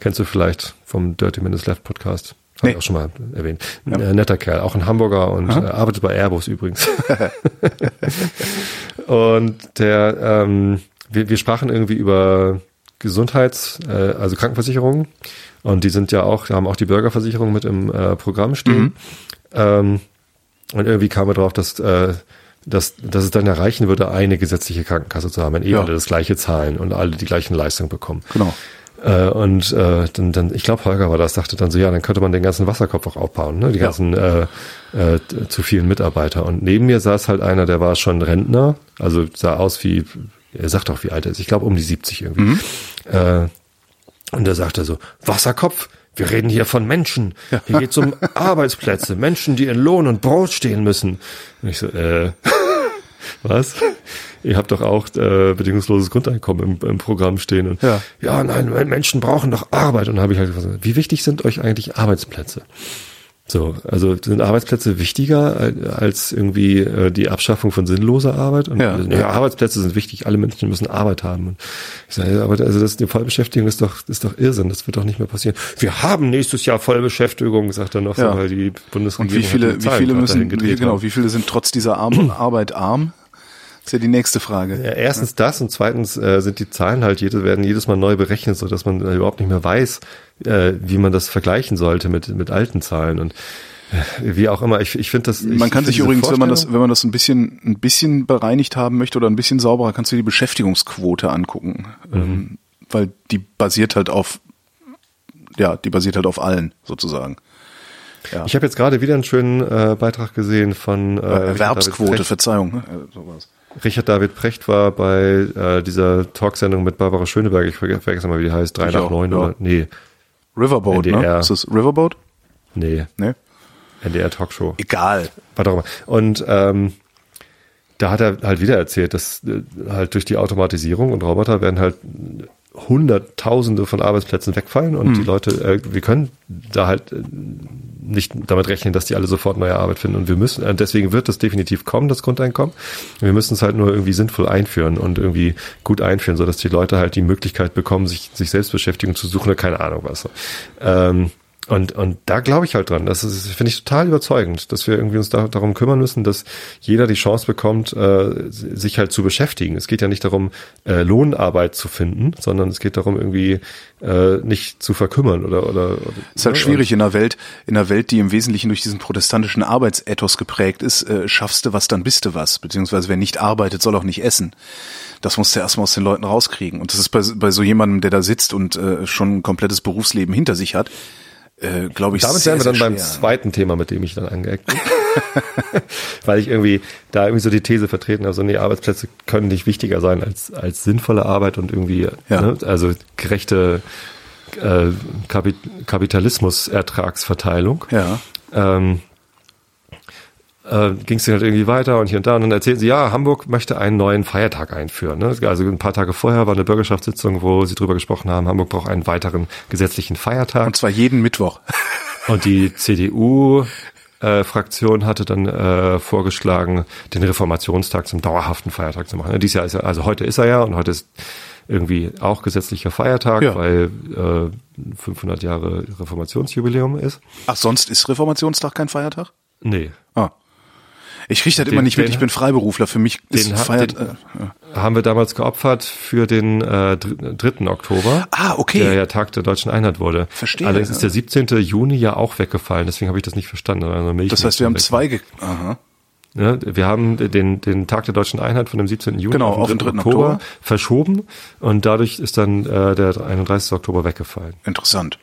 Kennst du vielleicht vom Dirty Minutes Left Podcast? Habe nee. ich auch schon mal erwähnt. Ja. Ein netter Kerl, auch ein Hamburger und äh, arbeitet bei Airbus übrigens. und der, ähm, wir, wir sprachen irgendwie über Gesundheits-, äh, also Krankenversicherungen. Und die sind ja auch, haben auch die Bürgerversicherung mit im äh, Programm stehen. Mhm. Ähm, und irgendwie kam er drauf, dass, äh, dass, dass es dann erreichen würde, eine gesetzliche Krankenkasse zu haben, wenn eh ja. alle das gleiche zahlen und alle die gleichen Leistungen bekommen. Genau. Äh, und äh, dann, dann, ich glaube, Holger war das, sagte dann so, ja, dann könnte man den ganzen Wasserkopf auch aufbauen, ne? die ganzen äh, äh, zu vielen Mitarbeiter. Und neben mir saß halt einer, der war schon Rentner, also sah aus wie, er sagt auch, wie alt er ist, ich glaube um die 70 irgendwie. Mhm. Äh, und der sagte so, Wasserkopf, wir reden hier von Menschen. Hier geht's um Arbeitsplätze, Menschen, die in Lohn und Brot stehen müssen. Und ich so, äh, was? ihr habt doch auch äh, bedingungsloses Grundeinkommen im, im Programm stehen. Und ja. ja, nein, Menschen brauchen doch Arbeit. Und dann habe ich halt gesagt, wie wichtig sind euch eigentlich Arbeitsplätze? So, also sind Arbeitsplätze wichtiger als irgendwie äh, die Abschaffung von sinnloser Arbeit? Und ja. ja, Arbeitsplätze sind wichtig, alle Menschen müssen Arbeit haben. Und ich sage, aber also das die Vollbeschäftigung ist doch ist doch Irrsinn, das wird doch nicht mehr passieren. Wir haben nächstes Jahr Vollbeschäftigung, sagt er noch, ja. so, weil die Bundesregierung und wie viele wie viele müssen genau, wie viele sind trotz dieser Arm Arbeit arm? Ist ja die nächste Frage. Ja, erstens das und zweitens äh, sind die Zahlen halt jede, werden jedes Mal neu berechnet, so dass man äh, überhaupt nicht mehr weiß, äh, wie man das vergleichen sollte mit, mit alten Zahlen und äh, wie auch immer, ich, ich finde das. Man ich kann sich übrigens, wenn man das, wenn man das ein bisschen, ein bisschen bereinigt haben möchte oder ein bisschen sauberer, kannst du die Beschäftigungsquote angucken, mhm. ähm, weil die basiert halt auf, ja, die basiert halt auf allen sozusagen. Ja. Ich habe jetzt gerade wieder einen schönen äh, Beitrag gesehen von äh, Erwerbsquote, Verzeihung, ne? Äh, sowas. Richard David Precht war bei äh, dieser Talksendung mit Barbara Schöneberg, ich vergesse, mal, wie die heißt, 3 nach 9 ja. oder, nee. Riverboat, NDR. ne? Ist das Riverboat? Nee. Nee? NDR Talkshow. Egal. War mal. Und ähm, da hat er halt wieder erzählt, dass äh, halt durch die Automatisierung und Roboter werden halt Hunderttausende von Arbeitsplätzen wegfallen und mhm. die Leute, äh, wir können da halt äh, nicht damit rechnen, dass die alle sofort neue Arbeit finden und wir müssen, äh, deswegen wird das definitiv kommen, das Grundeinkommen. Wir müssen es halt nur irgendwie sinnvoll einführen und irgendwie gut einführen, sodass die Leute halt die Möglichkeit bekommen, sich, sich Selbstbeschäftigung zu suchen oder keine Ahnung was. Ähm, und, und da glaube ich halt dran. Das finde ich total überzeugend, dass wir irgendwie uns da, darum kümmern müssen, dass jeder die Chance bekommt, äh, sich halt zu beschäftigen. Es geht ja nicht darum, äh, Lohnarbeit zu finden, sondern es geht darum, irgendwie äh, nicht zu verkümmern oder oder. oder es ist halt ne? schwierig in einer Welt, in einer Welt, die im Wesentlichen durch diesen protestantischen Arbeitsethos geprägt ist. Äh, schaffst du was, dann bist du was. Beziehungsweise wer nicht arbeitet, soll auch nicht essen. Das musst du erstmal aus den Leuten rauskriegen. Und das ist bei, bei so jemandem, der da sitzt und äh, schon ein komplettes Berufsleben hinter sich hat äh, glaube ich, Damit sehr, wären wir dann beim zweiten Thema, mit dem ich dann angeeckt bin. Weil ich irgendwie da irgendwie so die These vertreten habe, so nee, Arbeitsplätze können nicht wichtiger sein als, als sinnvolle Arbeit und irgendwie, ja. ne, also gerechte äh, Kapitalismus-Ertragsverteilung. Ja. Ähm, äh, ging es halt irgendwie weiter und hier und da. Und dann erzählen sie, ja, Hamburg möchte einen neuen Feiertag einführen. Ne? Also ein paar Tage vorher war eine Bürgerschaftssitzung, wo sie drüber gesprochen haben, Hamburg braucht einen weiteren gesetzlichen Feiertag. Und zwar jeden Mittwoch. und die CDU äh, Fraktion hatte dann äh, vorgeschlagen, den Reformationstag zum dauerhaften Feiertag zu machen. Dies Jahr ist er, also heute ist er ja und heute ist irgendwie auch gesetzlicher Feiertag, ja. weil äh, 500 Jahre Reformationsjubiläum ist. Ach, sonst ist Reformationstag kein Feiertag? Nee. Ah. Ich kriege das Den- immer nicht mit, den- ich bin Freiberufler. Für mich ist den feiert. den- äh, haben wir damals geopfert für den äh, dr- 3. Oktober. Ah, okay. Der ja Tag der deutschen Einheit wurde. Verstehe, Allerdings ist der 17. Juni ja auch weggefallen, deswegen habe ich das nicht verstanden. Also Das heißt, wir haben weg. zwei. Ge Aha. Ja, wir haben den, den Tag der deutschen Einheit von dem 17. Juni Genau, auf den 3. Oktober. verschoben und dadurch ist dann äh, der 31. Oktober weggefallen. Interessant.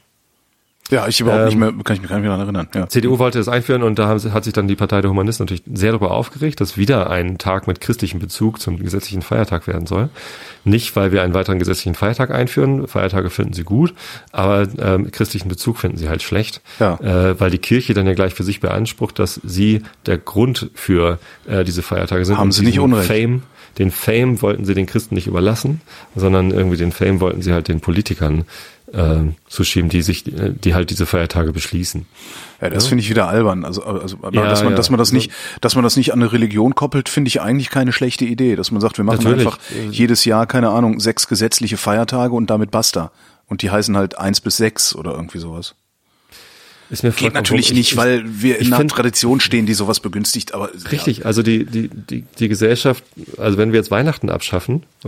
Ja, ich überhaupt Ähm, nicht mehr, kann ich mich gar nicht mehr daran erinnern. Ja. CDU wollte das einführen und da haben, hat sich dann die Partei der Humanisten natürlich sehr darüber aufgeregt, dass wieder ein Tag mit christlichem Bezug zum gesetzlichen Feiertag werden soll. Nicht, weil wir einen weiteren gesetzlichen Feiertag einführen, Feiertage finden sie gut, aber ähm, christlichen Bezug finden sie halt schlecht, Ja. äh, weil die Kirche dann ja gleich für sich beansprucht, dass sie der Grund für äh, diese Feiertage sind. Haben sie nicht Unrecht. Fame, den Fame wollten sie den Christen nicht überlassen, sondern irgendwie den Fame wollten sie halt den Politikern äh, zuschieben, die sich, äh, die halt diese Feiertage beschließen. Ja, das finde ich wieder albern. Also, also Ja, dass man, ja. dass man das nicht, dass man das nicht an eine Religion koppelt, finde ich eigentlich keine schlechte Idee. Dass man sagt, wir machen Natürlich. einfach jedes Jahr, keine Ahnung, sechs gesetzliche Feiertage und damit basta. Und die heißen halt eins bis sechs oder irgendwie sowas. Ist mir Geht natürlich ich- nicht, ich- weil wir in einer find- Tradition stehen, die sowas begünstigt, aber Richtig, also die, die, die, die Gesellschaft, also wenn wir jetzt Weihnachten abschaffen, äh,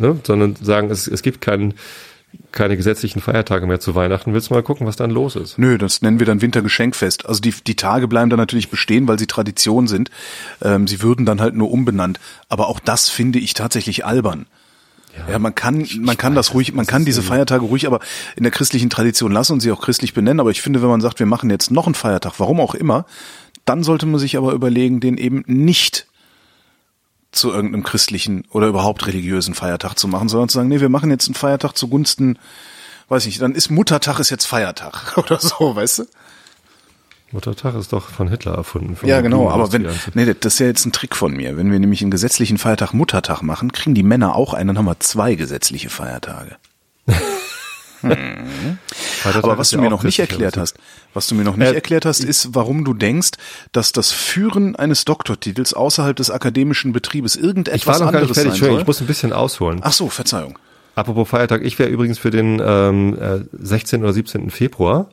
ne, sondern sagen, es, es gibt keinen, keine gesetzlichen Feiertage mehr zu Weihnachten, willst du mal gucken, was dann los ist? Nö, das nennen wir dann Wintergeschenkfest. Also die, die Tage bleiben dann natürlich bestehen, weil sie Tradition sind. Ähm, sie würden dann halt nur umbenannt. Aber auch das finde ich tatsächlich albern. Ja, man kann, man kann das ruhig, man kann diese Feiertage ruhig, aber in der christlichen Tradition lassen und sie auch christlich benennen. Aber ich finde, wenn man sagt, wir machen jetzt noch einen Feiertag, warum auch immer, dann sollte man sich aber überlegen, den eben nicht zu irgendeinem christlichen oder überhaupt religiösen Feiertag zu machen, sondern zu sagen, nee, wir machen jetzt einen Feiertag zugunsten, weiß nicht, dann ist Muttertag ist jetzt Feiertag oder so, weißt du? Muttertag ist doch von Hitler erfunden. von Ja, genau, aber wenn, nee, das ist ja jetzt ein Trick von mir. Wenn wir nämlich einen gesetzlichen Feiertag Muttertag machen, kriegen die Männer auch einen, dann haben wir zwei gesetzliche Feiertage. Feiertag Aber was du ja mir noch nicht erklärt hast, was du mir noch nicht Äh, erklärt hast, ist, warum du denkst, dass das Führen eines Doktortitels außerhalb des akademischen Betriebes irgendetwas Ich war noch gar anderes nicht fertig, Entschuldigung, ich muss ein bisschen ausholen. Ach so, Verzeihung. Apropos Feiertag, ich wäre übrigens für den ähm, äh, 16. oder 17. Februar,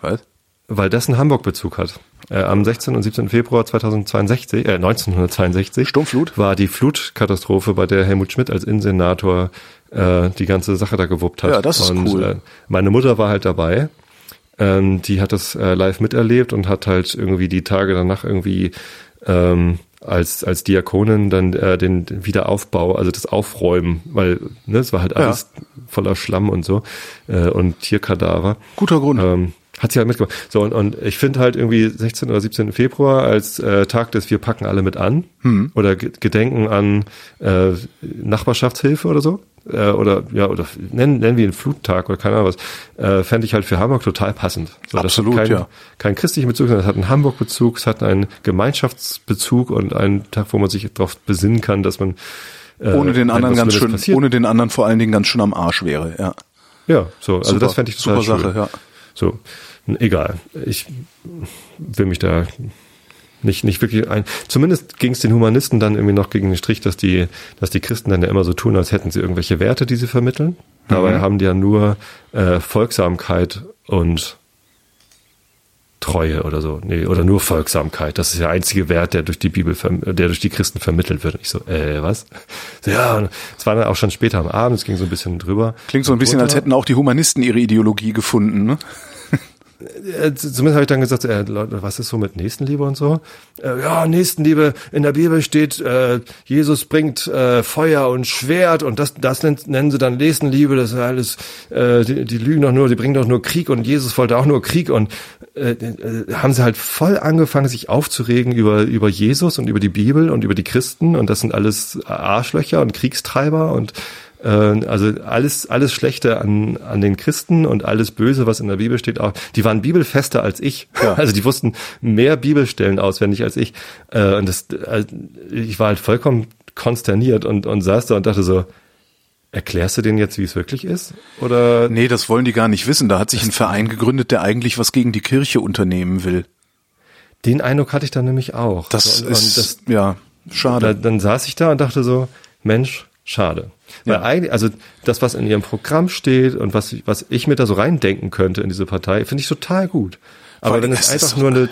Was? weil das einen Hamburg-Bezug hat. Äh, am 16. und 17. Februar 2062, äh, 1962 Sturmflut? war die Flutkatastrophe, bei der Helmut Schmidt als Innensenator äh, die ganze Sache da gewuppt hat. Ja, das ist und, cool. Äh, meine Mutter war halt dabei. Ähm, die hat das äh, live miterlebt und hat halt irgendwie die Tage danach irgendwie ähm, als als Diakonin dann äh, den, Wiederaufbau, also das Aufräumen, weil ne, es war halt Ja. alles voller Schlamm und so äh, und Tierkadaver. Guter Grund. Ähm, hat sie halt mitgemacht. So, und, und ich finde halt irgendwie 16. oder 17. Februar als äh, Tag des Wir packen alle mit an Hm. oder Ge- Gedenken an äh, Nachbarschaftshilfe oder so. Äh, oder ja, oder nennen, nennen wir ihn Fluttag oder keine Ahnung was, äh, fände ich halt für Hamburg total passend. So, Absolut, kein, ja. keinen christlichen Bezug, sondern es hat einen Hamburg-Bezug, es hat einen Gemeinschaftsbezug und einen Tag, wo man sich darauf besinnen kann, dass man äh, ohne den anderen ganz schön, passiert, ohne den anderen vor allen Dingen ganz schön am Arsch wäre, ja. ja, so, also Super, das fände ich total super schön. Sache, ja. So, egal. Ich will mich da nicht, nicht wirklich ein. Zumindest ging es den Humanisten dann irgendwie noch gegen den Strich, dass die, dass die Christen dann ja immer so tun, als hätten sie irgendwelche Werte, die sie vermitteln. Dabei Mhm. haben die ja nur äh, Folgsamkeit und Treue oder so. Nee, oder nur Folgsamkeit. Das ist der einzige Wert, der durch die Bibel, der durch die Christen vermittelt wird. Und ich so, äh, was? So, ja, es war dann auch schon später am Abend, es ging so ein bisschen drüber. Klingt so ein bisschen, als hätten auch die Humanisten ihre Ideologie gefunden, ne? Äh, Zumindest habe ich dann gesagt, äh, Leute, was ist so mit Nächstenliebe und so? Äh, ja, Nächstenliebe, in der Bibel steht, äh, Jesus bringt äh, Feuer und Schwert und das, das nennen, nennen sie dann Nächstenliebe, das ist alles, äh, die, die lügen doch nur, die bringen doch nur Krieg und Jesus wollte auch nur Krieg und äh, äh, haben sie halt voll angefangen, sich aufzuregen über, über Jesus und über die Bibel und über die Christen und das sind alles Arschlöcher und Kriegstreiber und also alles, alles Schlechte an, an den Christen und alles Böse, was in der Bibel steht, auch, die waren bibelfester als ich. Ja. Also die wussten mehr Bibelstellen auswendig als ich. Äh, und das, äh, ich war halt vollkommen konsterniert und, und saß da und dachte so, erklärst du denen jetzt, wie es wirklich ist? Oder Nee, das wollen die gar nicht wissen. Da hat sich ein Verein gegründet, der eigentlich was gegen die Kirche unternehmen will. den Eindruck hatte ich dann nämlich auch. Das und, und ist, das, ja, da, schade. dann saß ich da und dachte so, Mensch, schade. Weil Ja. eigentlich, also das, was in ihrem Programm steht und was, was ich mir da so reindenken könnte in diese Partei, finde ich total gut. Aber allem, wenn es einfach so- nur eine,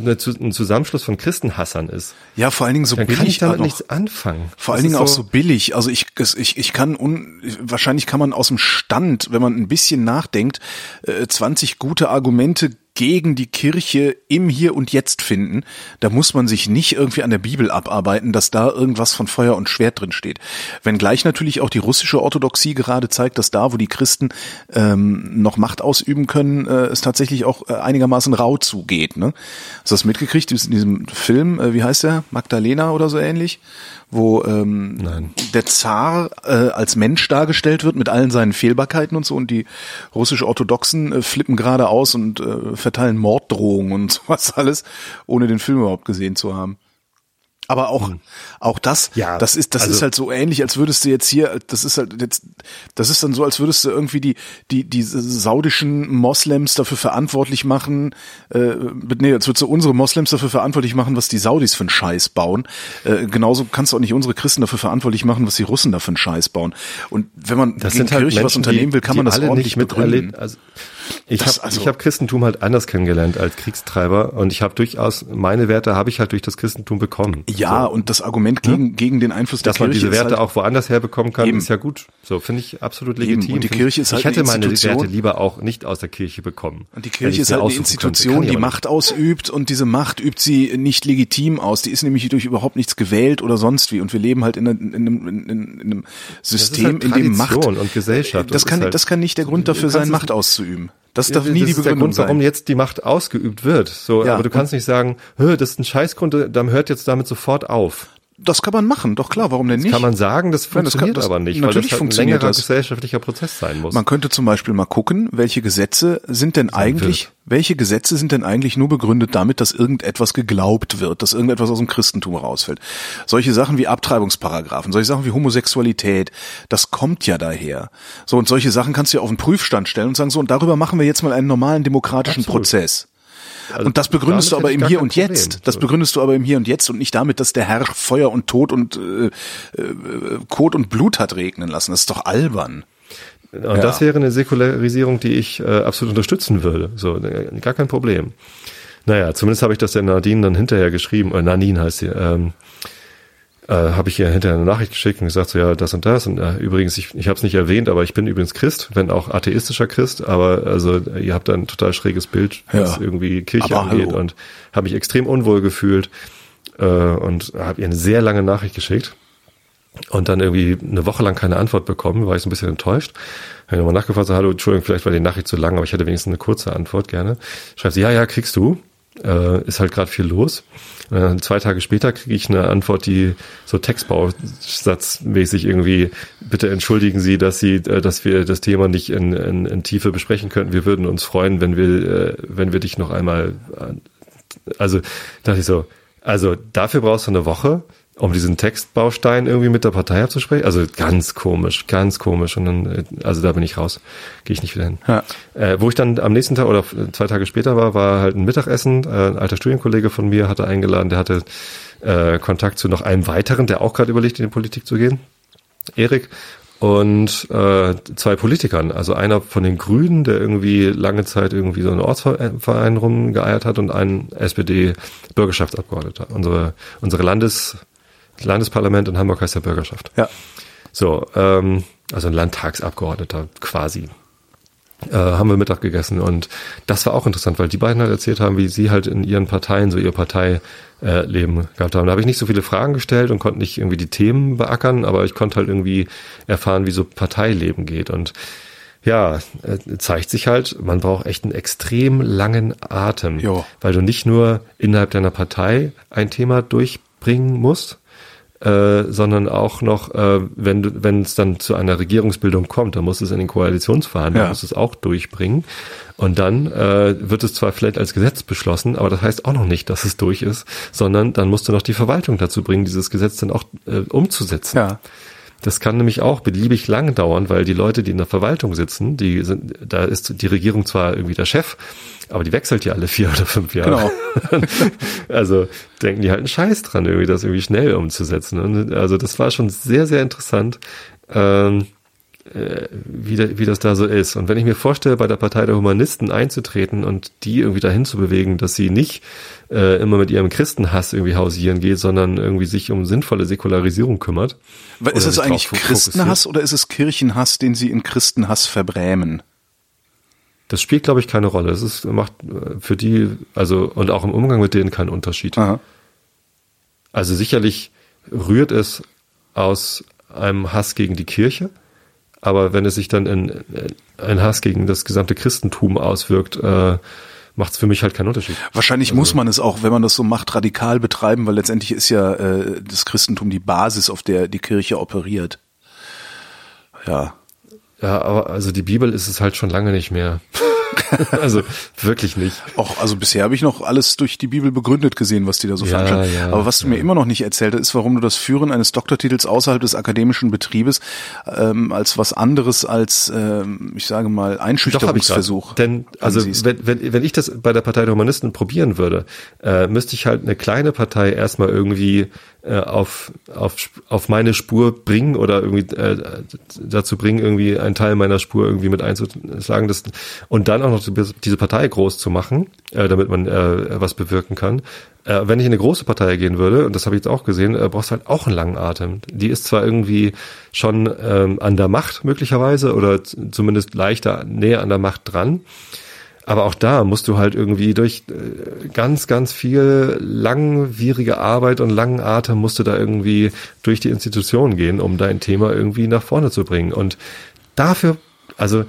eine, ein Zusammenschluss von Christenhassern ist, Ja, vor allen Dingen so dann billig kann ich damit auch noch. nichts anfangen. Vor allen Dingen ist auch so billig. Also ich, ich, ich kann un, wahrscheinlich kann man aus dem Stand, wenn man ein bisschen nachdenkt, äh, 20 gute Argumente gegen die Kirche im Hier und Jetzt finden. Da muss man sich nicht irgendwie an der Bibel abarbeiten, dass da irgendwas von Feuer und Schwert drin steht. Wenngleich natürlich auch die russische Orthodoxie gerade zeigt, dass da, wo die Christen ähm, noch Macht ausüben können, äh, es tatsächlich auch äh, einigermaßen rau zugeht. Ne? Hast du das mitgekriegt in diesem Film, äh, wie heißt der? Magdalena oder so ähnlich? Wo ähm, Nein. der Zar äh, als Mensch dargestellt wird mit allen seinen Fehlbarkeiten und so und die russisch-orthodoxen äh, flippen gerade aus und äh, verteilen Morddrohungen und sowas alles, ohne den Film überhaupt gesehen zu haben. Aber auch, auch das, Hm. Ja, das ist, das also- ist halt so ähnlich, als würdest du jetzt hier, das ist halt jetzt, das ist dann so, als würdest du irgendwie die, die, die saudischen Moslems dafür verantwortlich machen, äh, nee, als würdest du unsere Moslems dafür verantwortlich machen, was die Saudis für einen Scheiß bauen. Äh, genauso kannst du auch nicht unsere Christen dafür verantwortlich machen, was die Russen da für einen Scheiß bauen. Und wenn man Das gegen halt Kirche Menschen, was unternehmen will, kann die man das ordentlich nicht begründen. miterlebt. Also ich habe also- ich hab Christentum halt anders kennengelernt als Kriegstreiber und ich habe durchaus meine Werte habe ich halt durch das Christentum bekommen. Ja, und das Argument gegen, gegen den Einfluss der Dass man Kirche diese Werte halt, auch woanders herbekommen kann, Eben. ist ja gut. So finde ich absolut Eben. legitim. Und die Find Kirche ich, ist halt ich hätte eine meine. Werte lieber auch nicht aus der Kirche bekommen. Und die Kirche ist halt eine. Institution, die. Macht ausübt und diese Macht übt sie nicht legitim aus. Die ist nämlich durch überhaupt nichts gewählt oder sonst wie. Und wir leben halt in einem, in einem, in einem, in einem System, halt in dem Macht. Und Gesellschaft. Das Das kann, halt- das kann nicht der Grund dafür sein, Macht auszuüben. Das darf nie das die ist der Begründung Grund, warum sein. jetzt die Macht ausgeübt wird. So, Ja, aber du kannst nicht sagen, "Hö, das ist ein Scheißgrund, dann hört jetzt damit sofort auf. Das kann man machen, doch klar, warum denn nicht? Kann man sagen, das Nein, das kann- funktioniert das- aber nicht, natürlich weil das halt ein funktioniert längerer das. gesellschaftlicher Prozess sein muss. Man könnte zum Beispiel mal gucken, welche Gesetze sind denn eigentlich, welche Gesetze sind denn eigentlich nur begründet damit, dass irgendetwas geglaubt wird, dass irgendetwas aus dem Christentum rausfällt. Solche Sachen wie Abtreibungsparagraphen, solche Sachen wie Homosexualität, das kommt ja daher. So, und solche Sachen kannst du ja auf den Prüfstand stellen und sagen, so, und darüber machen wir jetzt mal einen normalen demokratischen Absolut. Prozess. Also und das begründest du aber im Hier und Problem. Jetzt. Das begründest du aber im Hier und Jetzt und nicht damit, dass der Herr Feuer und Tod und äh, äh, Kot und Blut hat regnen lassen. Das ist doch albern. Und das wäre eine Säkularisierung, die ich äh, absolut unterstützen würde. So, äh, gar kein Problem. Naja, zumindest habe ich das der Nadine dann hinterher geschrieben, äh, Nadine heißt sie, ähm, äh, habe ich ihr hinterher eine Nachricht geschickt und gesagt, so ja, das und das. Und äh, übrigens, ich, ich habe es nicht erwähnt, aber ich bin übrigens Christ, wenn auch atheistischer Christ, aber also ihr habt da ein total schräges Bild, was Ja. irgendwie Kirche Aber angeht hallo. und habe mich extrem unwohl gefühlt äh, und habe ihr eine sehr lange Nachricht geschickt und dann irgendwie eine Woche lang keine Antwort bekommen, war ich so ein bisschen enttäuscht. Habe nochmal nachgefragt, so, hallo, Entschuldigung, vielleicht war die Nachricht zu lang, aber ich hätte wenigstens eine kurze Antwort gerne. Schreibt sie, ja, ja, kriegst du. Äh, ist halt gerade viel los. Dann zwei Tage später kriege ich eine Antwort, die so Textbausatzmäßig irgendwie, bitte entschuldigen Sie, dass Sie, äh, dass wir das Thema nicht in, in, in Tiefe besprechen könnten. Wir würden uns freuen, wenn wir, äh, wenn wir dich noch einmal, äh, also dachte ich so, also dafür brauchst du eine Woche, um diesen Textbaustein irgendwie mit der Partei abzusprechen. Also ganz komisch, ganz komisch. Und dann, äh, also da bin ich raus. Gehe ich nicht wieder hin. Ja. Äh, wo ich dann am nächsten Tag oder zwei Tage später war, war halt ein Mittagessen. Äh, ein alter Studienkollege von mir hatte eingeladen, der hatte äh, Kontakt zu noch einem weiteren, der auch gerade überlegt, in die Politik zu gehen. Erik. Und äh, zwei Politikern, also einer von den Grünen, der irgendwie lange Zeit irgendwie so einen Ortsverein rumgeeiert hat und ein SPD-Bürgerschaftsabgeordneter. Unsere, unsere Landes, Landesparlament in Hamburg heißt ja Bürgerschaft. Ja. So, ähm, also ein Landtagsabgeordneter quasi. Äh, haben wir Mittag gegessen und das war auch interessant, weil die beiden halt erzählt haben, wie sie halt in ihren Parteien so ihr Parteileben äh, gehabt haben. Da habe ich nicht so viele Fragen gestellt und konnte nicht irgendwie die Themen beackern, aber ich konnte halt irgendwie erfahren, wie so Parteileben geht und ja, äh, zeigt sich halt, man braucht echt einen extrem langen Atem, Jo. weil du nicht nur innerhalb deiner Partei ein Thema durchbringen musst, äh, sondern auch noch, äh, wenn du, wenn es dann zu einer Regierungsbildung kommt, dann musst du es in den Koalitionsverhandlungen, Ja. musst du es auch durchbringen. Und dann äh, wird es zwar vielleicht als Gesetz beschlossen, aber das heißt auch noch nicht, dass es durch ist, sondern dann musst du noch die Verwaltung dazu bringen, dieses Gesetz dann auch äh, umzusetzen. Ja. Das kann nämlich auch beliebig lang dauern, weil die Leute, die in der Verwaltung sitzen, die sind, da ist die Regierung zwar irgendwie der Chef, aber die wechselt ja alle vier oder fünf Jahre. Genau. also denken die halt einen Scheiß dran, irgendwie das irgendwie schnell umzusetzen. Und also das war schon sehr, sehr interessant. Ähm, äh, wie, da, wie das da so ist. Und wenn ich mir vorstelle, bei der Partei der Humanisten einzutreten und die irgendwie dahin zu bewegen, dass sie nicht äh, immer mit ihrem Christenhass irgendwie hausieren geht, sondern irgendwie sich um sinnvolle Säkularisierung kümmert. Ist es eigentlich Christenhass oder ist es Kirchenhass, den sie in Christenhass verbrämen? Das spielt, glaube ich, keine Rolle. Es ist, macht äh, für die, also, und auch im Umgang mit denen keinen Unterschied. Aha. Also sicherlich rührt es aus einem Hass gegen die Kirche, aber wenn es sich dann in, in ein Hass gegen das gesamte Christentum auswirkt, äh, macht es für mich halt keinen Unterschied. Wahrscheinlich also, muss man es auch, wenn man das so macht, radikal betreiben, weil letztendlich ist ja äh, das Christentum die Basis, auf der die Kirche operiert. Ja. Ja, aber also die Bibel ist es halt schon lange nicht mehr. also wirklich nicht. Auch also bisher habe ich noch alles durch die Bibel begründet gesehen, was die da so ja, veranstalten. Ja, Aber was du ja. mir immer noch nicht erzählt hast, ist, warum du das Führen eines Doktortitels außerhalb des akademischen Betriebes ähm, als was anderes als, ähm, ich sage mal, Einschüchterungsversuch. Denn also wenn, wenn, wenn ich das bei der Partei der Humanisten probieren würde, äh, müsste ich halt eine kleine Partei erstmal irgendwie äh, auf, auf, auf meine Spur bringen oder irgendwie äh, dazu bringen, irgendwie einen Teil meiner Spur irgendwie mit einzuschlagen. Das, und dann auch noch diese Partei groß zu machen, äh, damit man äh, was bewirken kann. Äh, wenn ich in eine große Partei gehen würde, und das habe ich jetzt auch gesehen, äh, brauchst du halt auch einen langen Atem. Die ist zwar irgendwie schon ähm, an der Macht möglicherweise oder zumindest leichter näher an der Macht dran, aber auch da musst du halt irgendwie durch äh, ganz, ganz viel langwierige Arbeit und langen Atem musst du da irgendwie durch die Institutionen gehen, um dein Thema irgendwie nach vorne zu bringen. Und dafür, also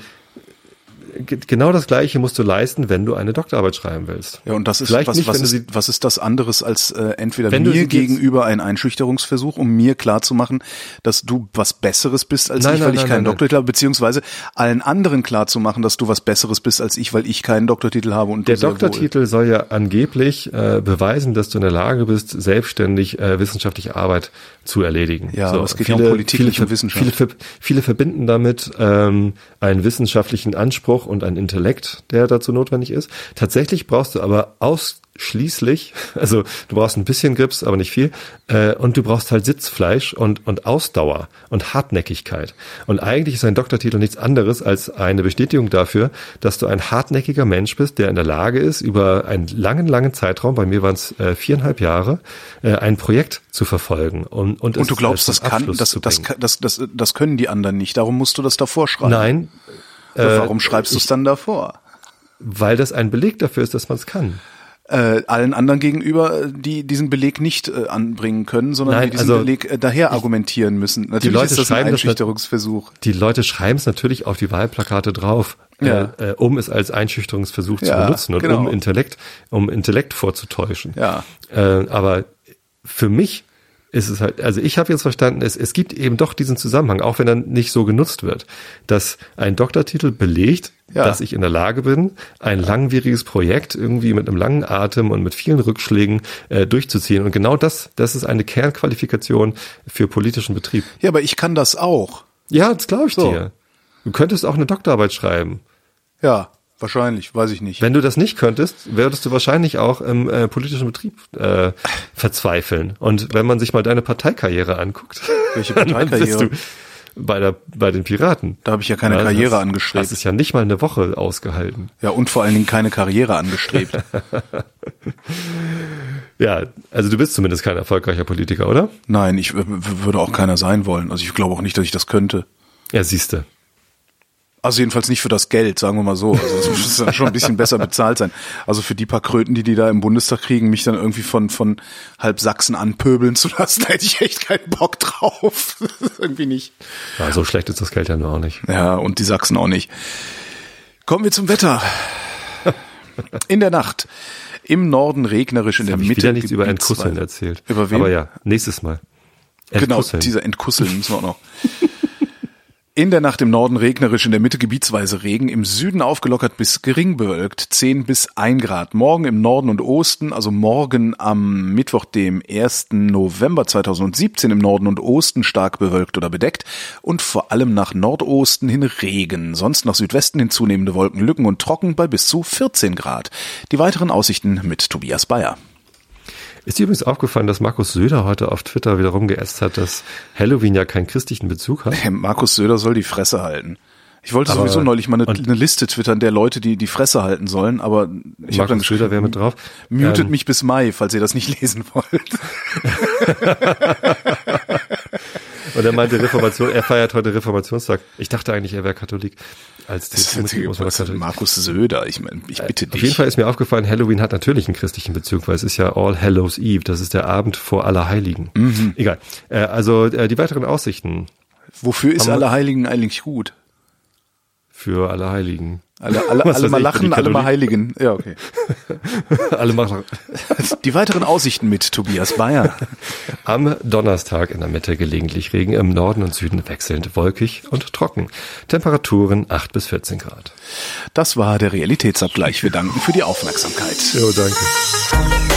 genau das Gleiche musst du leisten, wenn du eine Doktorarbeit schreiben willst. Ja, und das ist Vielleicht was, nicht, was, ist, sie, was ist das anderes als äh, entweder mir gegenüber ein Einschüchterungsversuch, um mir klarzumachen, dass du was Besseres bist als nein, ich, weil nein, ich keinen Doktortitel habe, beziehungsweise allen anderen klarzumachen, dass du was Besseres bist als ich, weil ich keinen Doktortitel habe und Der Doktortitel wohl. soll ja angeblich äh, beweisen, dass du in der Lage bist, selbstständig äh, wissenschaftliche Arbeit zu erledigen. Ja, so, es geht viele, um Politik, viele, um Wissenschaft. Viele, viele verbinden damit ähm, einen wissenschaftlichen Anspruch und einen Intellekt, der dazu notwendig ist. Tatsächlich brauchst du aber ausschließlich, also du brauchst ein bisschen Grips, aber nicht viel, äh, und du brauchst halt Sitzfleisch und, und Ausdauer und Hartnäckigkeit. Und eigentlich ist ein Doktortitel nichts anderes als eine Bestätigung dafür, dass du ein hartnäckiger Mensch bist, der in der Lage ist, über einen langen, langen Zeitraum, bei mir waren es äh, viereinhalb Jahre, äh, ein Projekt zu verfolgen. Und, und, und du glaubst, das kann, das, das, das, das, das können die anderen nicht. Darum musst du das davor schreiben. Nein. Äh, warum schreibst du es dann davor? Weil das ein Beleg dafür ist, dass man es kann. Äh, allen anderen gegenüber, die diesen Beleg nicht äh, anbringen können, sondern Nein, die diesen also, Beleg äh, daher argumentieren müssen. Natürlich die Leute ist das ein Einschüchterungsversuch. Das, die Leute schreiben es natürlich auf die Wahlplakate drauf, ja. äh, äh um es als Einschüchterungsversuch ja, zu benutzen und genau. um Intellekt, um Intellekt vorzutäuschen. Ja. Äh, aber für mich ist es halt, also ich habe jetzt verstanden, es, es gibt eben doch diesen Zusammenhang, auch wenn er nicht so genutzt wird, dass ein Doktortitel belegt, ja. dass ich in der Lage bin, ein langwieriges Projekt irgendwie mit einem langen Atem und mit vielen Rückschlägen äh, durchzuziehen. Und genau das, das ist eine Kernqualifikation für politischen Betrieb. Ja, aber ich kann das auch. Ja, das glaube ich so. dir. Du könntest auch eine Doktorarbeit schreiben. Ja. Wahrscheinlich, weiß ich nicht. Wenn du das nicht könntest, würdest du wahrscheinlich auch im äh, politischen Betrieb äh, verzweifeln. Und wenn man sich mal deine Parteikarriere anguckt, welche Parteikarriere? bei der bei den Piraten. Da habe ich ja keine ja, Karriere das, angestrebt. Das ist ja nicht mal eine Woche ausgehalten. Ja, und vor allen Dingen keine Karriere angestrebt. ja, also du bist zumindest kein erfolgreicher Politiker, oder? Nein, ich würde auch keiner sein wollen. Also ich glaube auch nicht, dass ich das könnte. Ja, siehste. Also jedenfalls nicht für das Geld, sagen wir mal so. Also das muss dann schon ein bisschen besser bezahlt sein. Also für die paar Kröten, die die da im Bundestag kriegen, mich dann irgendwie von von halb Sachsen anpöbeln zu lassen, da hätte ich echt keinen Bock drauf. irgendwie nicht. Ja, so schlecht ist das Geld ja nur auch nicht. Ja, und die Sachsen auch nicht. Kommen wir zum Wetter. In der Nacht. Im Norden regnerisch, in der Mitte. Ich wieder nichts über Entkusseln erzählt. Über wen? Aber ja, nächstes Mal. Entkusseln. Genau, dieser Entkusseln müssen wir auch noch. In der Nacht im Norden regnerisch, in der Mitte gebietsweise Regen, im Süden aufgelockert bis gering bewölkt, 10 bis 1 Grad. Morgen im Norden und Osten, also morgen am Mittwoch, dem 1. November 2017 im Norden und Osten stark bewölkt oder bedeckt und vor allem nach Nordosten hin Regen, sonst nach Südwesten hin zunehmende Wolkenlücken und trocken bei bis zu 14 Grad. Die weiteren Aussichten mit Tobias Bayer. Ist dir übrigens aufgefallen, dass Markus Söder heute auf Twitter wieder rumgeäst hat, dass Halloween ja keinen christlichen Bezug hat? Hey, Markus Söder soll die Fresse halten. Ich wollte Aber- sowieso neulich mal eine, eine Liste twittern der Leute, die die Fresse halten sollen, aber ich habe dann Markus Söder wäre mit drauf. mutet Ähm, mich bis Mai, falls ihr das nicht lesen wollt. Und er meinte Reformation, er feiert heute Reformationstag. Ich dachte eigentlich, er wäre Katholik. Als man doch Katholik. Markus Söder, ich meine, ich bitte Auf dich. jeden Fall ist mir aufgefallen, Halloween hat natürlich einen christlichen Bezug, weil es ist ja All Hallows Eve, das ist der Abend vor Allerheiligen. Mhm. Egal. Äh, also äh, die weiteren Aussichten Wofür ist Allerheiligen eigentlich gut? Für. Alle, alle, Was alle weiß mal lachen, alle mal heiligen. Ja, okay. Alle machen Die weiteren Aussichten mit Tobias Bayer. am Donnerstag in der Mitte gelegentlich Regen, im Norden und Süden wechselnd wolkig und trocken. Temperaturen 8 bis 14 Grad. Das war der Realitätsabgleich. Wir danken für die Aufmerksamkeit. Jo, danke.